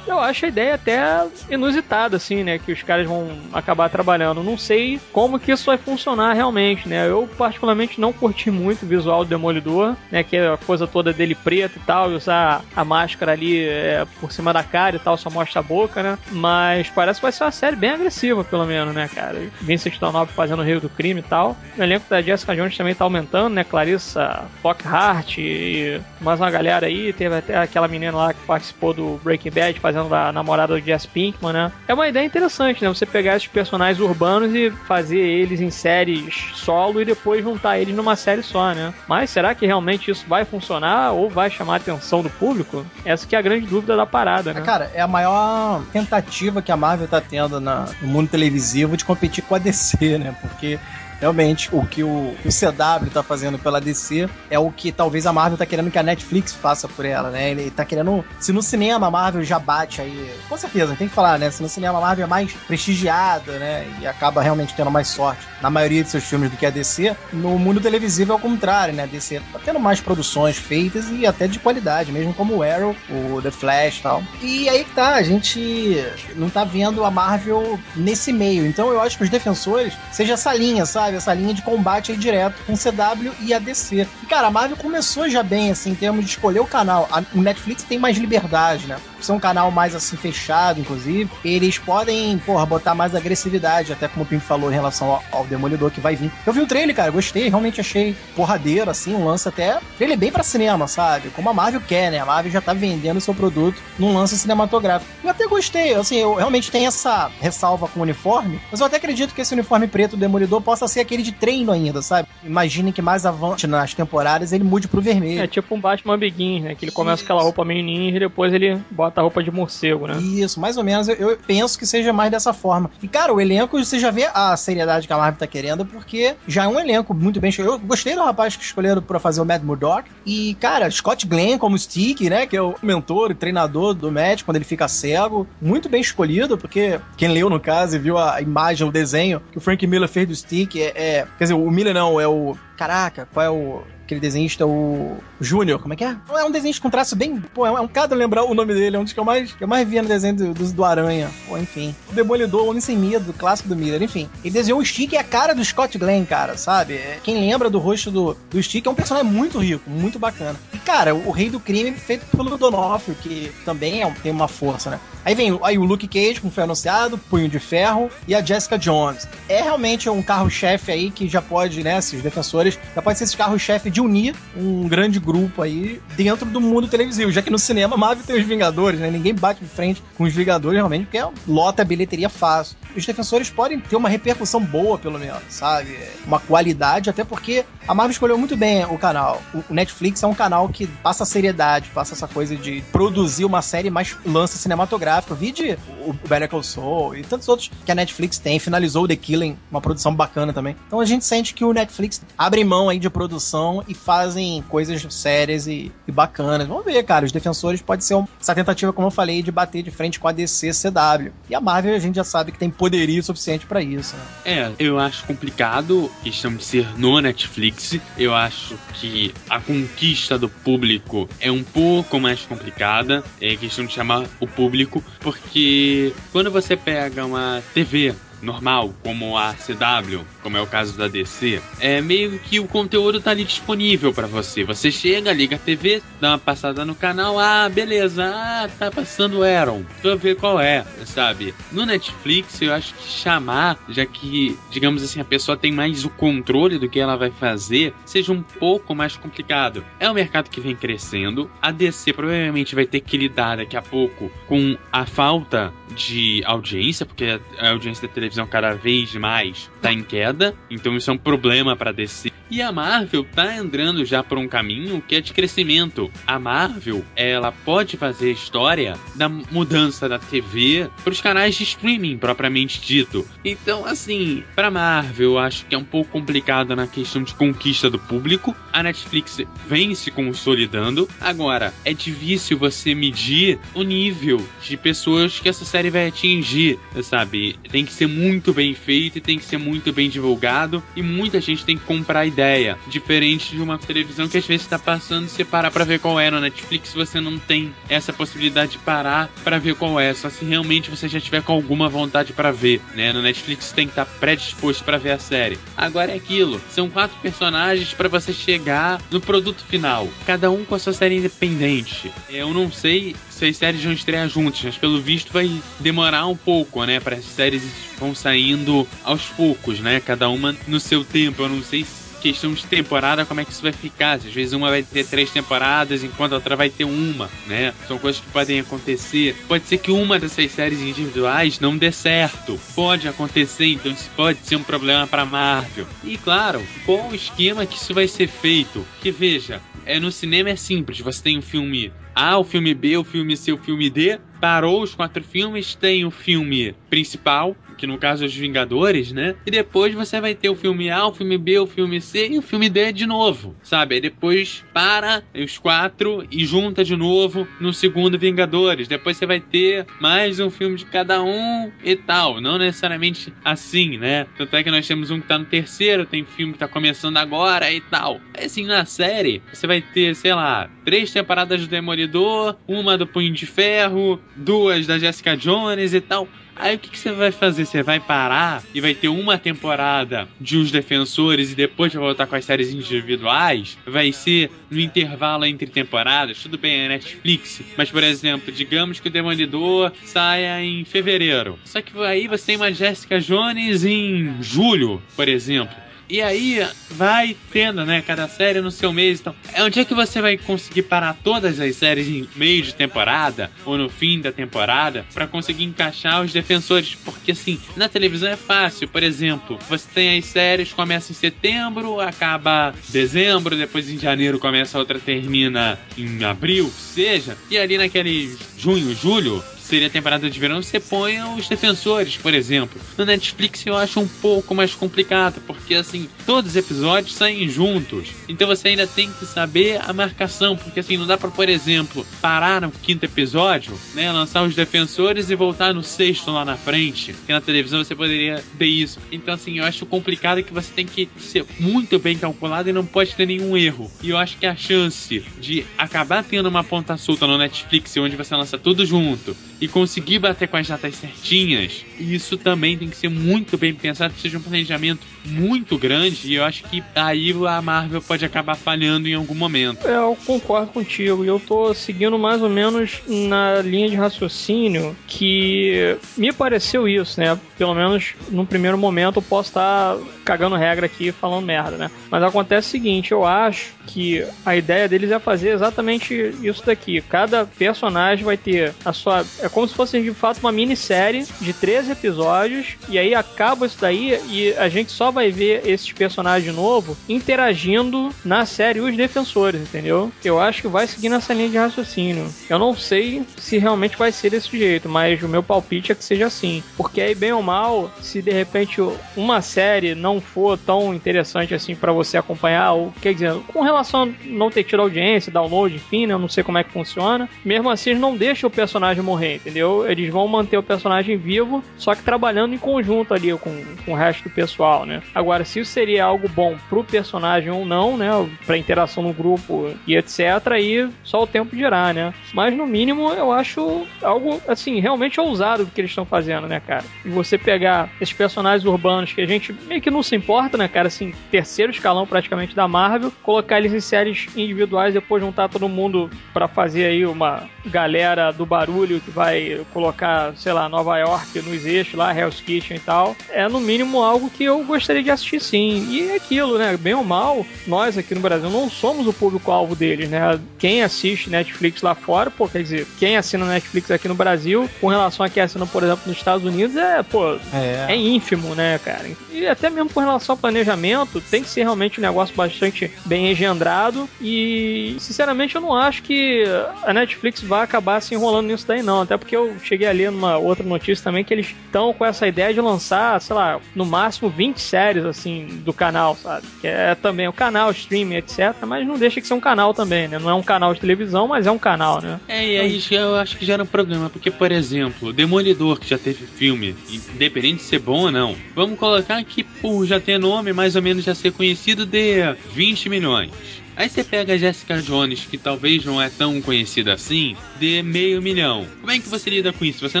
eu acho a ideia até inusitada, assim, né? Que os caras vão acabar trabalhando. Não sei como que isso vai funcionar realmente, né? Eu particularmente não curti muito o visual do Demolidor, né? Que é a coisa toda dele preto e tal, e usar a máscara ali é, por cima da cara e tal, só mostra a boca, né? Mas parece que vai ser uma série bem agressiva, pelo menos menos, né, cara? Vincent D'Onofrio fazendo o Rio do Crime e tal. O elenco da Jessica Jones também tá aumentando, né? Clarissa Lockhart e mais uma galera aí. Teve até aquela menina lá que participou do Breaking Bad fazendo a namorada do Jess Pinkman, né? É uma ideia interessante, né? Você pegar esses personagens urbanos e fazer eles em séries solo e depois juntar eles numa série só, né? Mas será que realmente isso vai funcionar ou vai chamar a atenção do público? Essa que é a grande dúvida da parada, né? Cara, é a maior tentativa que a Marvel tá tendo na, no mundo televisivo de competir com a DC, né? Porque realmente o que o, o CW tá fazendo pela DC é o que talvez a Marvel tá querendo que a Netflix faça por ela, né? Ele tá querendo. Se no cinema a Marvel já bate aí. Com certeza, tem que falar, né? Se no cinema a Marvel é mais prestigiada, né? E acaba realmente tendo mais sorte na maioria de seus filmes do que a DC, no mundo televisivo é o contrário, né? A DC tá tendo mais produções feitas e até de qualidade, mesmo como o Arrow, o The Flash e tal. E aí que tá, a gente não tá vendo a Marvel nesse meio. Então eu acho que os defensores seja essa linha, sabe? Sabe? Essa linha de combate aí direto com CW e a DC. E, cara, a Marvel começou já bem, assim, em termos de escolher o canal. A, o Netflix tem mais liberdade, né? Ser um canal mais assim fechado, inclusive, eles podem, porra, botar mais agressividade, até como o Pim falou em relação ao, ao, Demolidor que vai vir. Eu vi o trailer, cara, gostei, realmente achei porradeiro, assim, um lance até. Trailer bem pra cinema, sabe? Como a Marvel quer, né? A Marvel já tá vendendo seu produto num lance cinematográfico. Eu até gostei, assim, eu realmente tenho essa ressalva com o uniforme, mas eu até acredito que esse uniforme preto do Demolidor possa ser aquele de treino ainda, sabe? Imaginem que mais avante nas temporadas ele mude pro vermelho. É tipo um Batman Begin, né? Que ele começa com aquela roupa meio ninja e depois ele bota a roupa de morcego, né? Isso, mais ou menos. Eu, eu, penso que seja mais dessa forma. E, cara, o elenco, você já vê a seriedade que a Marvel tá querendo, porque já é um elenco muito bem Eu gostei do rapaz que escolheram pra fazer o Mad Murdock. E, cara, Scott Glenn como Stick, né? Que é o mentor e treinador do Matt quando ele fica cego. Muito bem escolhido, porque quem leu, no caso, e viu a imagem, o desenho que o Frank Miller fez do Stick é, é quer dizer, o Miller não, é o no Caraca, qual é o aquele desenhista, o Júnior, como é que é? É um desenho com traço bem. Pô, é um cara lembrar o nome dele, é um dos que eu mais, eu mais via no desenho do, do, do Aranha. Pô, enfim. O Demolidor, o Homem Sem Medo, clássico do Miller, enfim. Ele desenhou o Stick e a cara do Scott Glenn, cara, sabe? É, quem lembra do rosto do, do Stick é um personagem muito rico, muito bacana. E, cara, o, o Rei do Crime feito pelo Donofrio, que também é, tem uma força, né? Aí vem aí o Luke Cage, como foi anunciado, Punho de Ferro, e a Jessica Jones. É realmente um carro-chefe aí que já pode, né, se os defensores, já pode ser esse carro-chefe de unir um grande grupo aí dentro do mundo televisivo, já que no cinema Marvel tem os Vingadores, né? Ninguém bate de frente com os Vingadores realmente, porque lota a bilheteria fácil. Os defensores podem ter uma repercussão boa, pelo menos, sabe? Uma qualidade, até porque a Marvel escolheu muito bem o canal. O Netflix é um canal que passa seriedade, passa essa coisa de produzir uma série mais lança cinematográfico. Vide o Better Call Saul e tantos outros que a Netflix tem. Finalizou o The Killing, uma produção bacana também. Então a gente sente que o Netflix abre mão aí de produção e fazem coisas sérias e, e bacanas. Vamos ver, cara. Os defensores pode ser essa tentativa, como eu falei, de bater de frente com a DC CW. E a Marvel a gente já sabe que tem poderio suficiente para isso. Né? É, eu acho complicado questão de ser no Netflix. Eu acho que a conquista do público é um pouco mais complicada. É questão de chamar o público porque quando você pega uma TV normal, como a CW, como é o caso da DC, é meio que o conteúdo tá ali disponível para você. Você chega, liga a TV, dá uma passada no canal, ah, beleza, ah, tá passando Aaron, vou ver qual é, sabe? No Netflix, eu acho que chamar, já que, digamos assim, a pessoa tem mais o controle do que ela vai fazer, seja um pouco mais complicado. É um mercado que vem crescendo, a DC provavelmente vai ter que lidar daqui a pouco com a falta de audiência, porque a audiência da televisão cada vez mais está em queda, então isso é um problema para DC. E a Marvel tá entrando já por um caminho que é de crescimento. A Marvel, ela pode fazer história da mudança da TV para os canais de streaming propriamente dito. Então, assim, para Marvel, eu acho que é um pouco complicado na questão de conquista do público. A Netflix vem se consolidando. Agora, é difícil você medir o nível de pessoas que essa série vai atingir, sabe? Tem que ser muito bem feito e tem que ser muito bem divulgado e muita gente tem que comprar a ideia. Diferente de uma televisão que às vezes está passando e você parar pra ver qual é. No Netflix você não tem essa possibilidade de parar para ver qual é, só se realmente você já tiver com alguma vontade para ver, né? No Netflix tem que estar tá predisposto para ver a série. Agora é aquilo, são quatro personagens para você chegar no produto final, cada um com a sua série independente. Eu não sei seis séries vão estrear juntas, mas pelo visto vai demorar um pouco, né? Para as séries vão saindo aos poucos, né? Cada uma no seu tempo. Eu não sei se questão de temporada, como é que isso vai ficar. Às vezes uma vai ter três temporadas, enquanto a outra vai ter uma, né? São coisas que podem acontecer. Pode ser que uma dessas séries individuais não dê certo. Pode acontecer, então isso pode ser um problema para Marvel. E claro, qual o esquema que isso vai ser feito? Que veja, é no cinema é simples. Você tem o filme A, o filme B, o filme C, o filme D. Parou os quatro filmes, tem o filme principal, que no caso é os Vingadores, né? E depois você vai ter o filme A, o filme B, o filme C e o filme D de novo, sabe? Aí depois para os quatro e junta de novo no segundo Vingadores. Depois você vai ter mais um filme de cada um e tal. Não necessariamente assim, né? Tanto é que nós temos um que tá no terceiro, tem filme que tá começando agora e tal. Assim, na série, você vai ter, sei lá, três temporadas do Demolidor, uma do Punho de Ferro, duas da Jessica Jones e tal. Aí o que, que, você vai fazer? Você vai parar e vai ter uma temporada de os defensores e depois vai voltar com as séries individuais? Vai ser no intervalo entre temporadas? Tudo bem, é Netflix. Mas, por exemplo, digamos que o Demolidor saia em fevereiro. Só que aí você tem uma Jessica Jones em julho, por exemplo. E aí vai tendo, né, cada série no seu mês. Então, é onde é que você vai conseguir parar todas as séries em meio de temporada ou no fim da temporada para conseguir encaixar os defensores? Porque assim, na televisão é fácil. Por exemplo, você tem as séries começa em setembro, acaba dezembro, depois em janeiro começa outra termina em abril, seja. E ali naquele junho, julho, seria a temporada de verão, você põe os defensores, por exemplo. No Netflix eu acho um pouco mais complicado, porque assim, todos os episódios saem juntos. Então você ainda tem que saber a marcação, porque assim, não dá para, por exemplo, parar no quinto episódio, né, lançar os defensores e voltar no sexto lá na frente. Que na televisão você poderia ter isso. Então assim, eu acho complicado que você tem que ser muito bem calculado e não pode ter nenhum erro. E eu acho que a chance de acabar tendo uma ponta solta no Netflix onde você lança tudo junto e conseguir bater com as datas certinhas, isso também tem que ser muito bem pensado, que seja um planejamento muito grande, e eu acho que aí a Marvel pode acabar falhando em algum momento. É, eu concordo contigo, e eu tô seguindo mais ou menos na linha de raciocínio que me pareceu isso, né? Pelo menos no primeiro momento eu posso estar cagando regra aqui falando merda, né? Mas acontece o seguinte, eu acho que a ideia deles é fazer exatamente isso daqui. Cada personagem vai ter a sua é como se fosse de fato uma minissérie de 13 episódios. E aí acaba isso daí e a gente só vai ver esses personagens de novo interagindo na série Os Defensores, entendeu? Eu acho que vai seguir nessa linha de raciocínio. Eu não sei se realmente vai ser desse jeito, mas o meu palpite é que seja assim. Porque aí, bem ou mal, se de repente uma série não for tão interessante assim para você acompanhar, ou quer dizer, com relação a não ter tido audiência, download, enfim, né? Eu não sei como é que funciona. Mesmo assim, não deixa o personagem morrer entendeu? Eles vão manter o personagem vivo, só que trabalhando em conjunto ali com, com o resto do pessoal, né? Agora, se isso seria algo bom pro personagem ou não, né? Pra interação no grupo e etc, aí só o tempo dirá, né? Mas no mínimo eu acho algo, assim, realmente ousado do que eles estão fazendo, né, cara? E você pegar esses personagens urbanos que a gente meio que não se importa, né, cara? Assim, terceiro escalão praticamente da Marvel, colocar eles em séries individuais, depois juntar todo mundo para fazer aí uma galera do barulho que vai colocar, sei lá, Nova York nos eixos lá, Hell's Kitchen e tal, é no mínimo algo que eu gostaria de assistir sim. E é aquilo, né? Bem ou mal, nós aqui no Brasil não somos o público-alvo deles, né? Quem assiste Netflix lá fora, pô, quer dizer, quem assina Netflix aqui no Brasil, com relação a quem assina, por exemplo, nos Estados Unidos, é, pô, é, é ínfimo, né, cara? E até mesmo com relação ao planejamento, tem que ser realmente um negócio bastante bem engendrado. E, sinceramente, eu não acho que a Netflix vai acabar se enrolando nisso daí, não. Até porque eu cheguei ali numa outra notícia também que eles estão com essa ideia de lançar, sei lá, no máximo 20 séries, assim, do canal, sabe? Que é também o canal, streaming, etc. Mas não deixa de ser um canal também, né? Não é um canal de televisão, mas é um canal, né? É, e aí eu acho que já era um problema, porque, por exemplo, Demolidor, que já teve filme, independente de ser bom ou não, vamos colocar que, por já ter nome, mais ou menos já ser conhecido, de 20 milhões. Aí você pega a Jessica Jones, que talvez não é tão conhecida assim, de meio milhão. Como é que você lida com isso? Você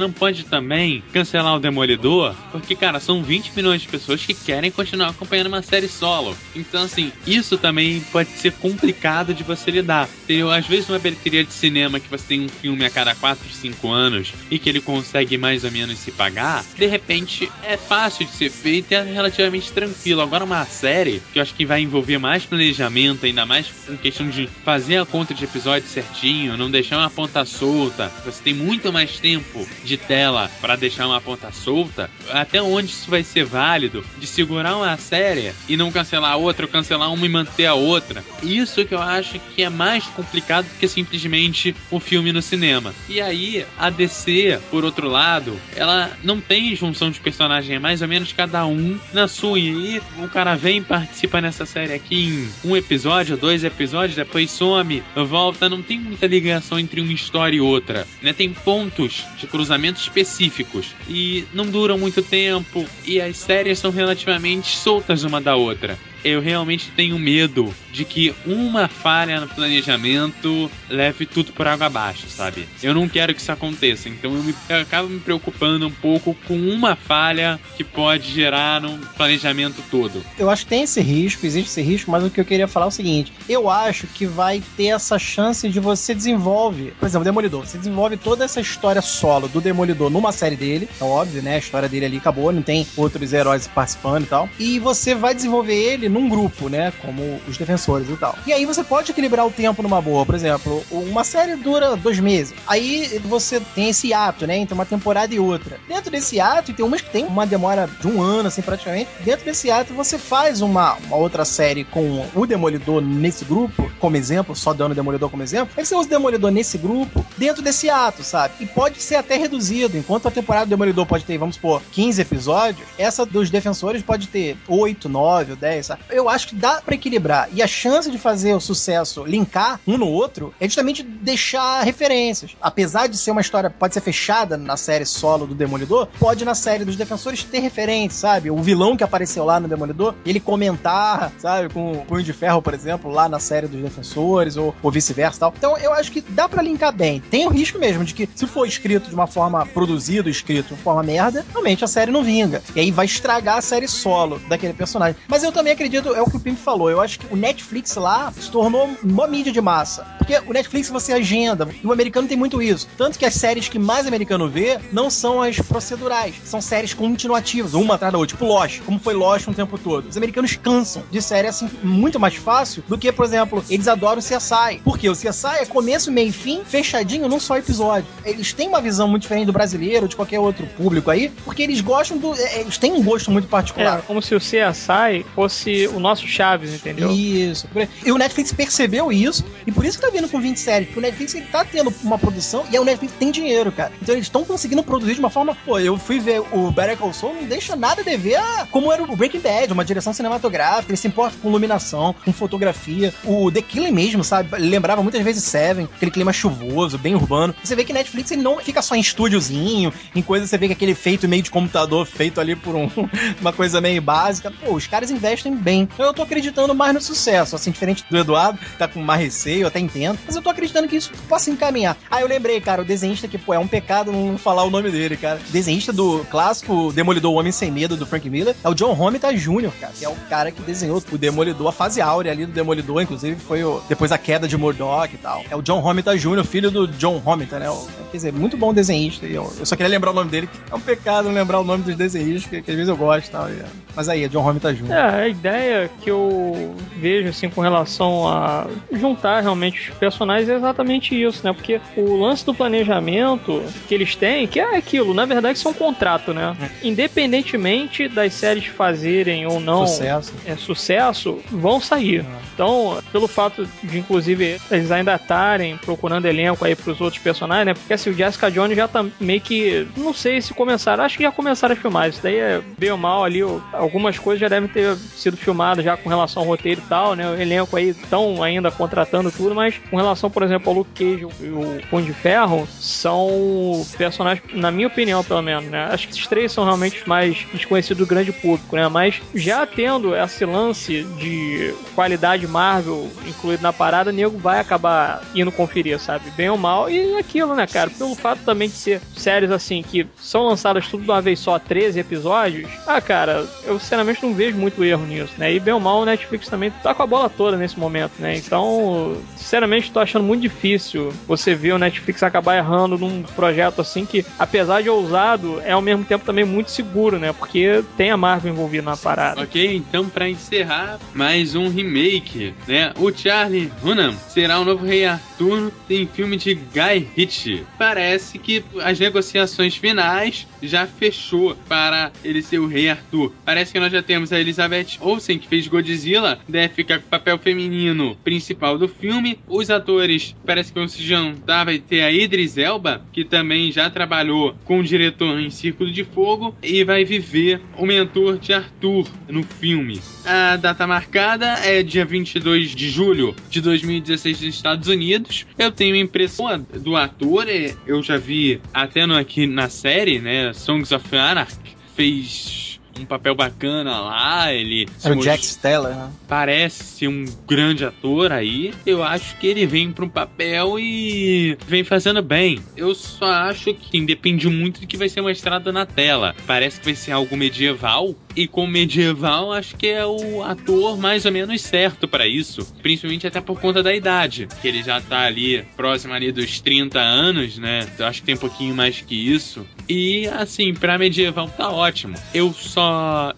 não pode também cancelar o Demolidor, porque, cara, são 20 milhões de pessoas que querem continuar acompanhando uma série solo. Então, assim, isso também pode ser complicado de você lidar. Tem, às vezes, uma bilheteria de cinema que você tem um filme a cada 4, 5 anos e que ele consegue mais ou menos se pagar, de repente é fácil de ser feito e é relativamente tranquilo. Agora, uma série que eu acho que vai envolver mais planejamento, ainda mais em questão de fazer a conta de episódios certinho, não deixar uma ponta solta. Você tem muito mais tempo de tela para deixar uma ponta solta. Até onde isso vai ser válido de segurar uma série e não cancelar a outra, ou cancelar uma e manter a outra. Isso que eu acho que é mais complicado do que simplesmente um filme no cinema. E aí, a DC, por outro lado, ela não tem junção de personagem, é mais ou menos cada um na sua. E aí, o cara vem participa nessa série aqui em um episódio, dois episódios, depois some, volta. Não tem muita ligação entre uma história e outra, né? Tem pontos de cruzamento específicos e não duram muito tempo. E as séries são relativamente soltas uma da outra eu realmente tenho medo de que uma falha no planejamento leve tudo por água abaixo, sabe? Eu não quero que isso aconteça, então eu, me, eu acabo me preocupando um pouco com uma falha que pode gerar no planejamento todo. Eu acho que tem esse risco, existe esse risco, mas o que eu queria falar é o seguinte: eu acho que vai ter essa chance de você desenvolve, por exemplo, Demolidor, você desenvolve toda essa história solo do Demolidor numa série dele, é óbvio, né? A história dele ali acabou, não tem outros heróis participando e tal. E você vai desenvolver ele num grupo, né? Como os defensores e tal. E aí você pode equilibrar o tempo numa boa. Por exemplo, uma série dura dois meses. Aí você tem esse ato, né? Entre uma temporada e outra. Dentro desse ato, tem umas que tem uma demora de um ano, assim, praticamente. Dentro desse ato, você faz uma, uma outra série com o Demolidor nesse grupo, como exemplo, só dando o Demolidor como exemplo. Aí você usa o Demolidor nesse grupo, dentro desse ato, sabe? E pode ser até reduzido. Enquanto a temporada do Demolidor pode ter, vamos supor, 15 episódios, essa dos defensores pode ter 8, 9 ou 10, sabe? Eu acho que dá para equilibrar. E a chance de fazer o sucesso linkar um no outro é justamente deixar referências. Apesar de ser uma história, pode ser fechada na série solo do Demolidor, pode na série dos Defensores ter referências, sabe? O vilão que apareceu lá no Demolidor, ele comentar, sabe? Com o Punho de Ferro, por exemplo, lá na série dos Defensores, ou, ou vice-versa tal. Então eu acho que dá para linkar bem. Tem o risco mesmo de que, se for escrito de uma forma produzido, escrito de uma forma merda, realmente a série não vinga. E aí vai estragar a série solo daquele personagem. Mas eu também acredito, é o que o Pimp falou, eu acho que o Netflix lá se tornou uma mídia de massa. Porque o Netflix você agenda, e o americano tem muito isso. Tanto que as séries que mais americano vê não são as procedurais, são séries continuativas, uma atrás da outra, tipo Lost, como foi Lost um tempo todo. Os americanos cansam de série assim muito mais fácil do que, por exemplo, eles adoram o CSI. Porque o CSI é começo, meio e fim, fechadinho num só episódio. Eles têm uma visão muito diferente do brasileiro, de qualquer outro público aí, porque eles gostam do. É, eles têm um gosto muito particular. É, como se o CSI fosse o nosso Chaves, entendeu? Isso. E o Netflix percebeu isso, e por isso que tá vindo com 20 séries. Porque o Netflix ele tá tendo uma produção, e o Netflix tem dinheiro, cara. Então eles estão conseguindo produzir de uma forma. Pô, eu fui ver o Better Call Saul, não deixa nada de ver a, como era o Breaking Bad, uma direção cinematográfica. Ele se importa com iluminação, com fotografia. O The Killing mesmo, sabe? Lembrava muitas vezes Seven, aquele clima chuvoso, bem urbano. Você vê que Netflix ele não fica só em estúdiozinho, em coisa você vê que aquele feito meio de computador feito ali por um, uma coisa meio básica. Pô, os caras investem bem. Então eu tô acreditando mais no sucesso, assim, diferente do Eduardo, que tá com mais receio, eu até entendo. Mas eu tô acreditando que isso possa encaminhar. Ah, eu lembrei, cara, o desenhista que, pô, é um pecado não falar o nome dele, cara. Desenhista do clássico Demolidor Homem Sem Medo do Frank Miller é o John Romita Jr., cara, que é o cara que desenhou o Demolidor, a fase áurea ali do Demolidor, inclusive foi o, depois a queda de Murdoch e tal. É o John Romita Jr., filho do John Romita, né? O, quer dizer, muito bom desenhista. Eu, eu, só queria lembrar o nome dele, que é um pecado não lembrar o nome dos desenhistas, que, que às vezes eu gosto e tal. Mas aí, é John Romita Jr. É, a ideia que eu vejo, assim, com relação a juntar realmente os personagens é exatamente isso, né? Porque o lance do planejamento que eles têm, que é aquilo, na verdade, isso é um contrato, né? Independentemente das séries fazerem ou não sucesso, é, sucesso vão sair. Então, pelo fato de, inclusive, eles ainda estarem procurando elenco aí pros outros personagens, né? Porque assim, o Jessica Jones já tá meio que. Não sei se começaram, acho que já começaram a filmar. Isso daí é bem ou mal ali. Algumas coisas já devem ter sido filmadas já com relação ao roteiro e tal, né? O elenco aí estão ainda contratando tudo, mas com relação, por exemplo, ao Luke Cage e o Punho de Ferro, são personagens, na minha opinião, pelo menos, né? Acho que esses três são realmente mais desconhecidos do grande público, né? Mas já tendo esse lance de qualidade Marvel incluído na parada, nego vai acabar indo conferir, sabe? Bem ou mal. E aquilo, né, cara? Pelo fato também de ser séries assim que são lançadas tudo de uma vez só, 13 episódios, ah, cara, eu sinceramente não vejo muito erro nisso, né? E bem ou mal, o Netflix também tá com a bola toda nesse momento, né? Então, sinceramente, tô achando muito difícil você ver o Netflix acabar errando num projeto assim que, apesar de ousado, é ao mesmo tempo também muito seguro, né? Porque tem a Marvel envolvida na parada. Ok, então para encerrar, mais um remake, né? O Charlie Hunnam será o novo Rei Arthur em filme de Guy Ritchie. Parece que as negociações finais já fechou para ele ser o Rei Arthur. Parece que nós já temos a Elizabeth Olsen, que fez Godzilla, deve ficar com o papel feminino principal do filme. Os atores parece que vão se jantar, vai ter a Idris Elba, que também já trabalhou com o diretor em Círculo de Fogo, e vai viver o mentor de Arthur no filme. A data marcada é dia 22 de julho de 2016 nos Estados Unidos. Eu tenho a impressão do ator, é, eu já vi até aqui na série, né, Songs of Anarchy, fez um papel bacana lá, ele... É o Jack Steller, né? Parece ser um grande ator aí. Eu acho que ele vem para um papel e vem fazendo bem. Eu só acho que depende muito do que vai ser mostrado na tela. Parece que vai ser algo medieval, e com medieval, acho que é o ator mais ou menos certo para isso. Principalmente até por conta da idade. Que ele já tá ali próximo ali dos 30 anos, né? Eu acho que tem um pouquinho mais que isso. E assim, pra medieval tá ótimo. Eu só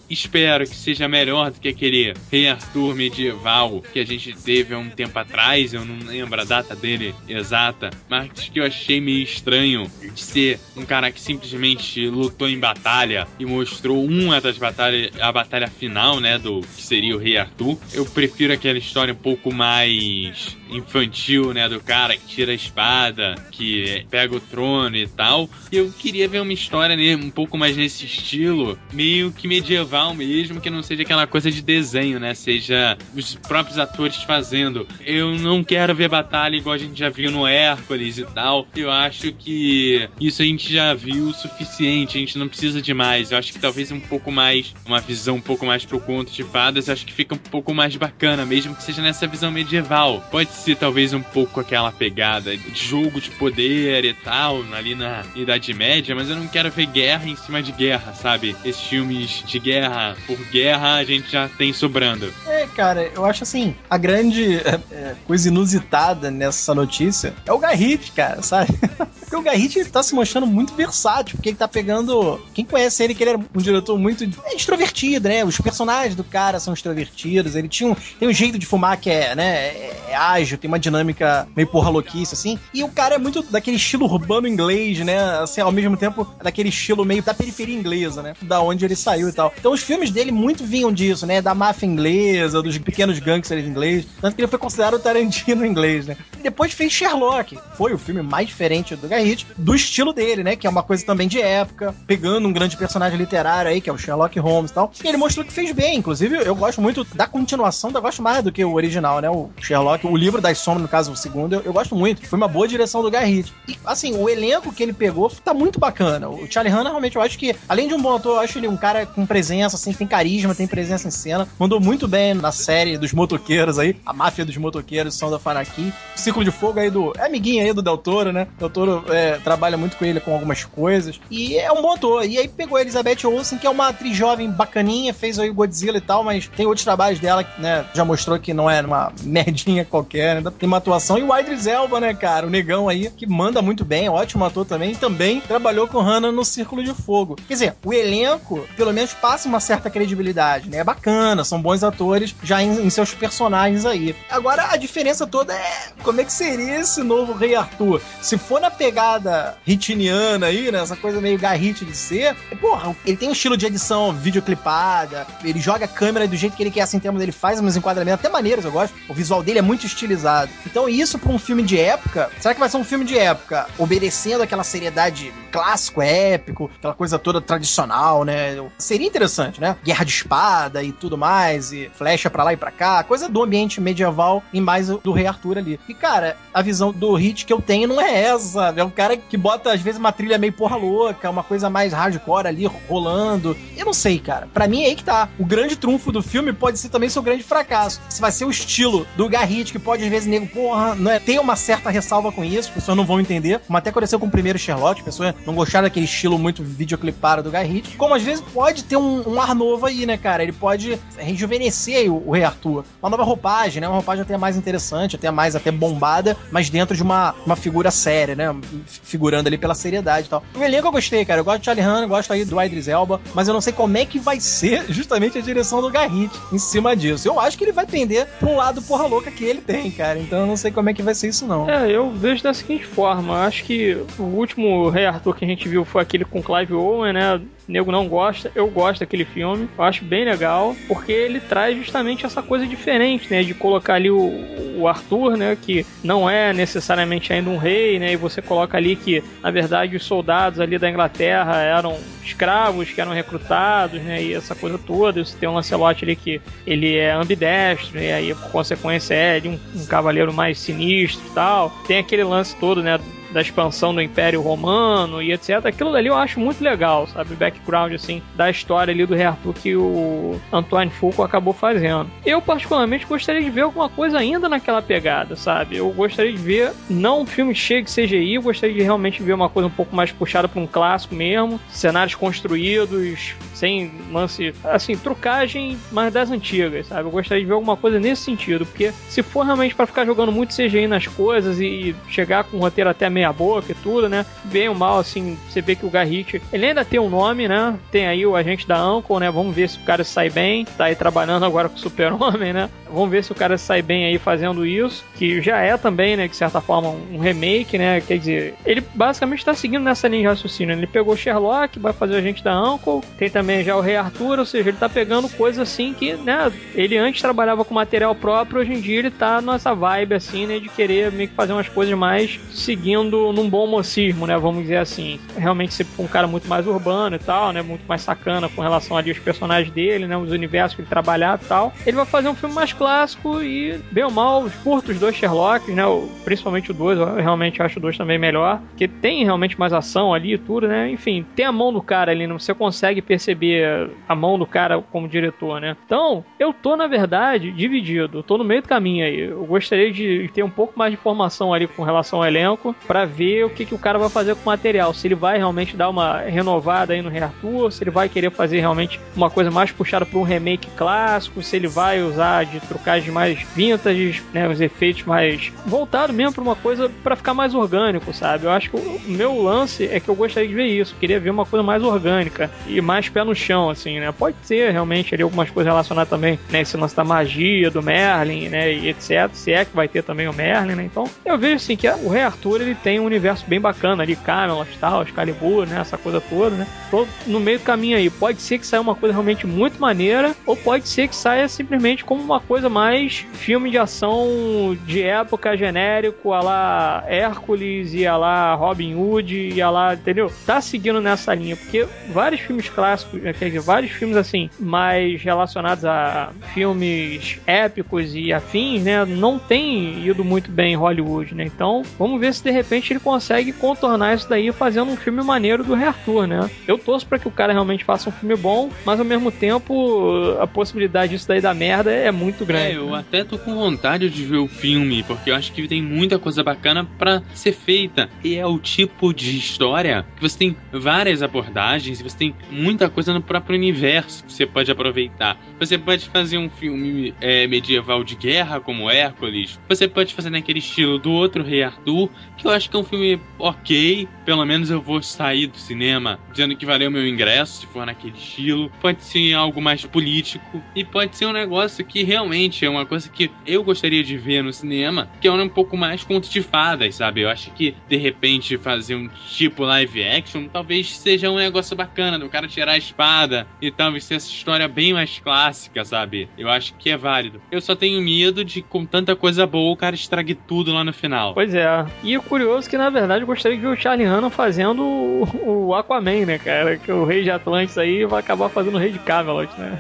espero que seja melhor do que aquele Rei Arthur medieval que a gente teve há um tempo atrás. Eu não lembro a data dele exata. Mas que eu achei meio estranho de ser um cara que simplesmente lutou em batalha e mostrou uma das batalhas batalha, a batalha final, né, do que seria o Rei Arthur. Eu prefiro aquela história um pouco mais infantil, né, do cara que tira a espada, que pega o trono e tal. Eu queria ver uma história né, um pouco mais nesse estilo, meio que medieval mesmo, que não seja aquela coisa de desenho, né, seja os próprios atores fazendo. Eu não quero ver batalha igual a gente já viu no Hércules e tal. Eu acho que isso a gente já viu o suficiente, a gente não precisa de mais. Eu acho que talvez um pouco mais uma visão um pouco mais pro conto de fadas, acho que fica um pouco mais bacana, mesmo que seja nessa visão medieval. Pode ser talvez um pouco aquela pegada de jogo de poder e tal, ali na Idade Média, mas eu não quero ver guerra em cima de guerra, sabe? Esses filmes de guerra por guerra a gente já tem sobrando. É, cara, eu acho assim, a grande é, é coisa inusitada nessa notícia é o Garrit, cara, sabe? Porque o Garrit ele tá se mostrando muito versátil, porque ele tá pegando. Quem conhece ele, que ele era um diretor muito extrovertido, né? Os personagens do cara são extrovertidos, ele tinha um, tem um jeito de fumar que é, né? É, é ágil, tem uma dinâmica meio porra louquice, assim. E o cara é muito daquele estilo urbano inglês, né? Assim, ao mesmo tempo, daquele estilo meio da periferia inglesa, né? Da onde ele saiu e tal. Então os filmes dele muito vinham disso, né? Da máfia inglesa, dos pequenos gangsters ingleses. Tanto que ele foi considerado o Tarantino inglês, né? E depois fez Sherlock. Foi o filme mais diferente do Guy do estilo dele, né? Que é uma coisa também de época, pegando um grande personagem literário aí, que é o Sherlock Holmes e tal. E ele mostrou que fez bem. Inclusive, eu gosto muito da continuação, eu gosto mais do que o original, né? O Sherlock, o livro das sombras, no caso, o segundo, eu, eu gosto muito. Foi uma boa direção do Ritchie. E, assim, o elenco que ele pegou tá muito bacana. O Charlie Hanna, realmente, eu acho que, além de um bom ator, eu acho ele um cara com presença, assim, tem carisma, tem presença em cena. Mandou muito bem na série dos motoqueiros aí, a máfia dos motoqueiros, São da Fanaki. O Círculo de Fogo aí do. É amiguinho aí do Del Toro, né? Del Toro é, trabalha muito com ele com algumas coisas. E é um bom ator. E aí pegou a Elizabeth Olsen, que é uma atriz jovem bacaninha, fez aí o Godzilla e tal, mas tem outros trabalhos dela, né? Já mostrou que não é uma merdinha qualquer, né? Tem uma atuação. E o Idris Elba, né, cara? O negão aí, que manda muito bem, ótimo ator também. E também trabalhou com Hannah no Círculo de Fogo. Quer dizer, o elenco, pelo menos, passa uma certa credibilidade, né? É bacana, são bons atores já em, em seus personagens aí. Agora, a diferença toda é como é que seria esse novo Rei Arthur? Se for na pegada pegada hitiniana aí, né? Essa coisa meio garrite de ser. Porra, ele tem um estilo de edição videoclipada, ele joga a câmera do jeito que ele quer, assim, termos ele faz uns enquadramentos até maneiros, eu gosto. O visual dele é muito estilizado. Então, isso pra um filme de época, será que vai ser um filme de época obedecendo aquela seriedade clássico, épico, aquela coisa toda tradicional, né? Seria interessante, né? Guerra de espada e tudo mais, e flecha pra lá e pra cá, coisa do ambiente medieval e mais do Rei Arthur ali. E, cara, a visão do Hit que eu tenho não é essa. É um cara que bota, às vezes, uma trilha meio porra louca, uma coisa mais hardcore ali rolando. Eu não sei, cara. Para mim é aí que tá. O grande trunfo do filme pode ser também seu grande fracasso. Se vai ser o estilo do Garrett, que pode, às vezes, nego, porra, não é, tem uma certa ressalva com isso, as pessoas não vão entender. Como até aconteceu com o primeiro Sherlock, as pessoas não gostaram daquele estilo muito videoclipado do Garrett. Como às vezes pode ter um, um, ar novo aí, né, cara? Ele pode rejuvenescer o, o Rei Arthur. Uma nova roupagem, né? Uma roupagem até mais interessante, até mais até bombada, mas dentro de uma, uma figura séria, né? Figurando ali pela seriedade e tal. O elenco eu gostei, cara. Eu gosto de Charlie Han, gosto aí do Idris Elba, mas eu não sei como é que vai ser justamente a direção do Garrit em cima disso. Eu acho que ele vai pender um lado porra louca que ele tem, cara. Então eu não sei como é que vai ser isso, não. É, eu vejo da seguinte forma. Acho que o último Rei Arthur que a gente viu foi aquele com Clive Owen, né? Nego não gosta, eu gosto daquele filme, eu acho bem legal, porque ele traz justamente essa coisa diferente, né, de colocar ali o, o Arthur, né, que não é necessariamente ainda um rei, né, e você coloca ali que, na verdade, os soldados ali da Inglaterra eram escravos que eram recrutados, né, e essa coisa toda, você tem um Lancelot ali que ele é ambidestro, e aí, por consequência, é um, um cavaleiro mais sinistro e tal, tem aquele lance todo, né, da expansão do Império Romano e etc. Aquilo dali eu acho muito legal, sabe? O background, assim, da história ali do Arthur que o Antoine Foucault acabou fazendo. Eu, particularmente, gostaria de ver alguma coisa ainda naquela pegada, sabe? Eu gostaria de ver, não um filme cheio de CGI, eu gostaria de realmente ver uma coisa um pouco mais puxada para um clássico mesmo, cenários construídos, sem lance, assim, trucagem, mas das antigas, sabe? Eu gostaria de ver alguma coisa nesse sentido, porque se for realmente para ficar jogando muito CGI nas coisas e chegar com um roteiro até meia boca e tudo, né? Bem ou mal, assim, você vê que o Garrett, ele ainda tem um nome, né? Tem aí o agente da Uncle, né? Vamos ver se o cara sai bem. Tá aí trabalhando agora com o Super-Homem, né? Vamos ver se o cara sai bem aí fazendo isso, que já é também, né, de certa forma, um remake, né? Quer dizer, ele basicamente tá seguindo nessa linha de raciocínio. Ele pegou Sherlock, vai fazer o agente da Uncle, tem também já o Rei Arthur, ou seja, ele tá pegando coisas assim que, né, ele antes trabalhava com material próprio, hoje em dia ele tá nessa vibe assim, né, de querer meio que fazer umas coisas mais seguindo indo num bom mocismo, né? Vamos dizer assim. Realmente ser um cara muito mais urbano e tal, né? Muito mais sacana com relação ali aos personagens dele, né? Os universos que ele trabalhava e tal. Ele vai fazer um filme mais clássico e, bem ou mal, os dois Sherlocks, né? Principalmente o dois, eu realmente acho o dois também melhor. Porque tem realmente mais ação ali e tudo, né? Enfim, tem a mão do cara ali, né? Você consegue perceber a mão do cara como diretor, né? Então, eu tô, na verdade, dividido. Tô no meio do caminho aí. Eu gostaria de ter um pouco mais de informação ali com relação ao elenco para ver o que, que o cara vai fazer com o material. Se ele vai realmente dar uma renovada aí no Reartur, se ele vai querer fazer realmente uma coisa mais puxada para um remake clássico, se ele vai usar de trucagem mais vintage, né, os efeitos mais voltado mesmo para uma coisa para ficar mais orgânico, sabe? Eu acho que o meu lance é que eu gostaria de ver isso, queria ver uma coisa mais orgânica e mais pé no chão, assim, né? Pode ser realmente ali algumas coisas relacionadas também, né, esse lance da magia do Merlin, né, e etc. Se é que vai ter também o Merlin, né? Então, eu vejo assim que o Rei Arthur ele tem um universo bem bacana ali, Camelot, tal, Excalibur, né, essa coisa toda, né? Tô no meio do caminho aí. Pode ser que saia uma coisa realmente muito maneira, ou pode ser que saia simplesmente como uma coisa mais filme de ação de época genérico, a lá Hércules e a lá Robin Hood e a lá, entendeu? Tá seguindo nessa linha, porque vários filmes clássicos, quer dizer, vários filmes assim, mais relacionados a filmes épicos e afins, né, não tem ido muito bem em Hollywood, né? Então, vamos ver se de repente ele consegue contornar isso daí fazendo um filme maneiro do Rei Arthur, né? Eu torço para que o cara realmente faça um filme bom, mas ao mesmo tempo a possibilidade disso daí da merda é muito grande. É, eu até tô com vontade de ver o filme, porque eu acho que tem muita coisa bacana para ser feita. E é o tipo de história que você tem várias abordagens, você tem muita coisa no próprio universo que você pode aproveitar. Você pode fazer um filme é, medieval de guerra como Hércules, você pode fazer naquele estilo do outro Rei Arthur, que eu acho que é um filme ok. Pelo menos eu vou sair do cinema dizendo que valeu meu ingresso, se for naquele estilo. Pode ser algo mais político. E pode ser um negócio que realmente realmente é uma coisa que eu gostaria de ver no cinema, que é um pouco mais conto de fadas, sabe? Eu acho que, de repente, fazer um tipo live action talvez seja um negócio bacana, do cara tirar a espada e talvez ser essa história bem mais clássica, sabe? Eu acho que é válido. Eu só tenho medo de, com tanta coisa boa, o cara estrague tudo lá no final. Pois é. E o curioso é que, na verdade, eu gostaria de ver o Charlie Hanna fazendo o, Aquaman, né, cara? Que o rei de Atlantis aí vai acabar fazendo o rei de Camelot, né?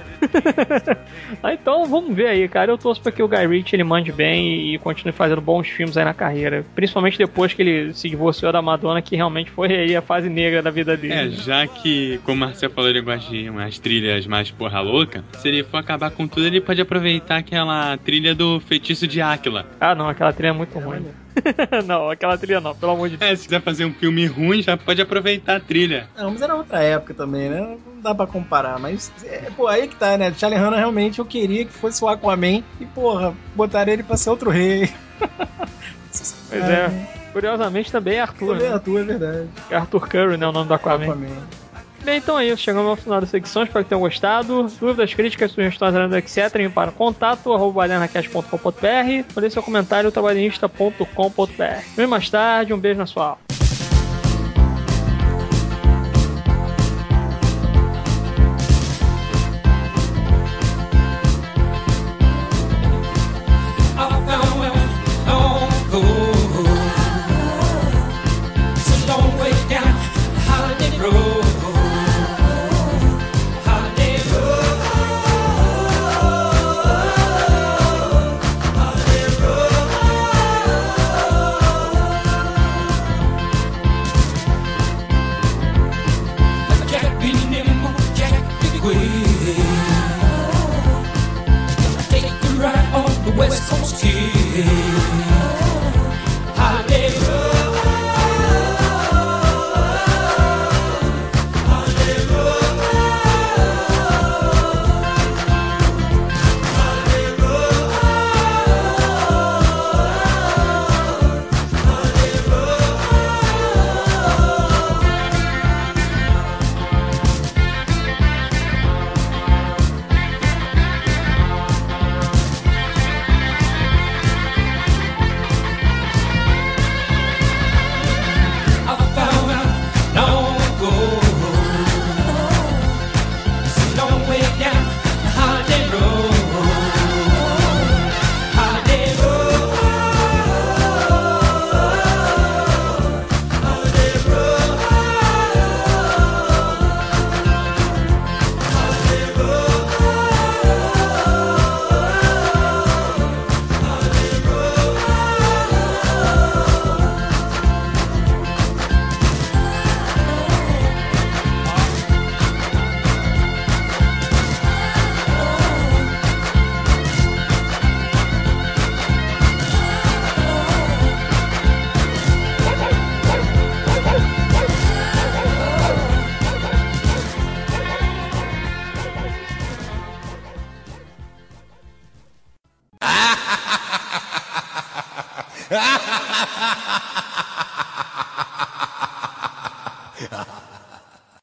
ah, então, vamos ver aí, cara. Eu torço pra que o Guy Ritchie ele mande bem e continue fazendo bons filmes aí na carreira. Principalmente depois que ele se divorciou da Madonna, que realmente foi aí a fase negra da vida dele. É, né? já que, como o Marcel falou, ele gosta de umas trilhas mais porra louca, se ele for acabar com tudo, ele pode aproveitar aquela trilha do feitiço de Áquila. Ah, não, aquela trilha é muito ruim. não, aquela trilha não, pelo amor de Deus. É, se quiser fazer um filme ruim, já pode aproveitar a trilha. Não, mas era outra época também, né? Não dá pra comparar. Mas, é, pô, aí que tá, né? Charlie Hanna realmente eu queria que fosse o Aquaman e, porra, botaria ele pra ser outro rei. pois é. é. Curiosamente também é Arthur. Também é né? Arthur, é verdade. É Arthur Curry, né? O nome do Aquaman. Aquaman. Bem, então é isso. Chegamos ao final da secção. Espero que tenham gostado. Dúvidas, críticas, sugestões, etc. Para contato arroba Mandei seu comentário trabalhista.com.br. Vem mais tarde. Um beijo na sua alma.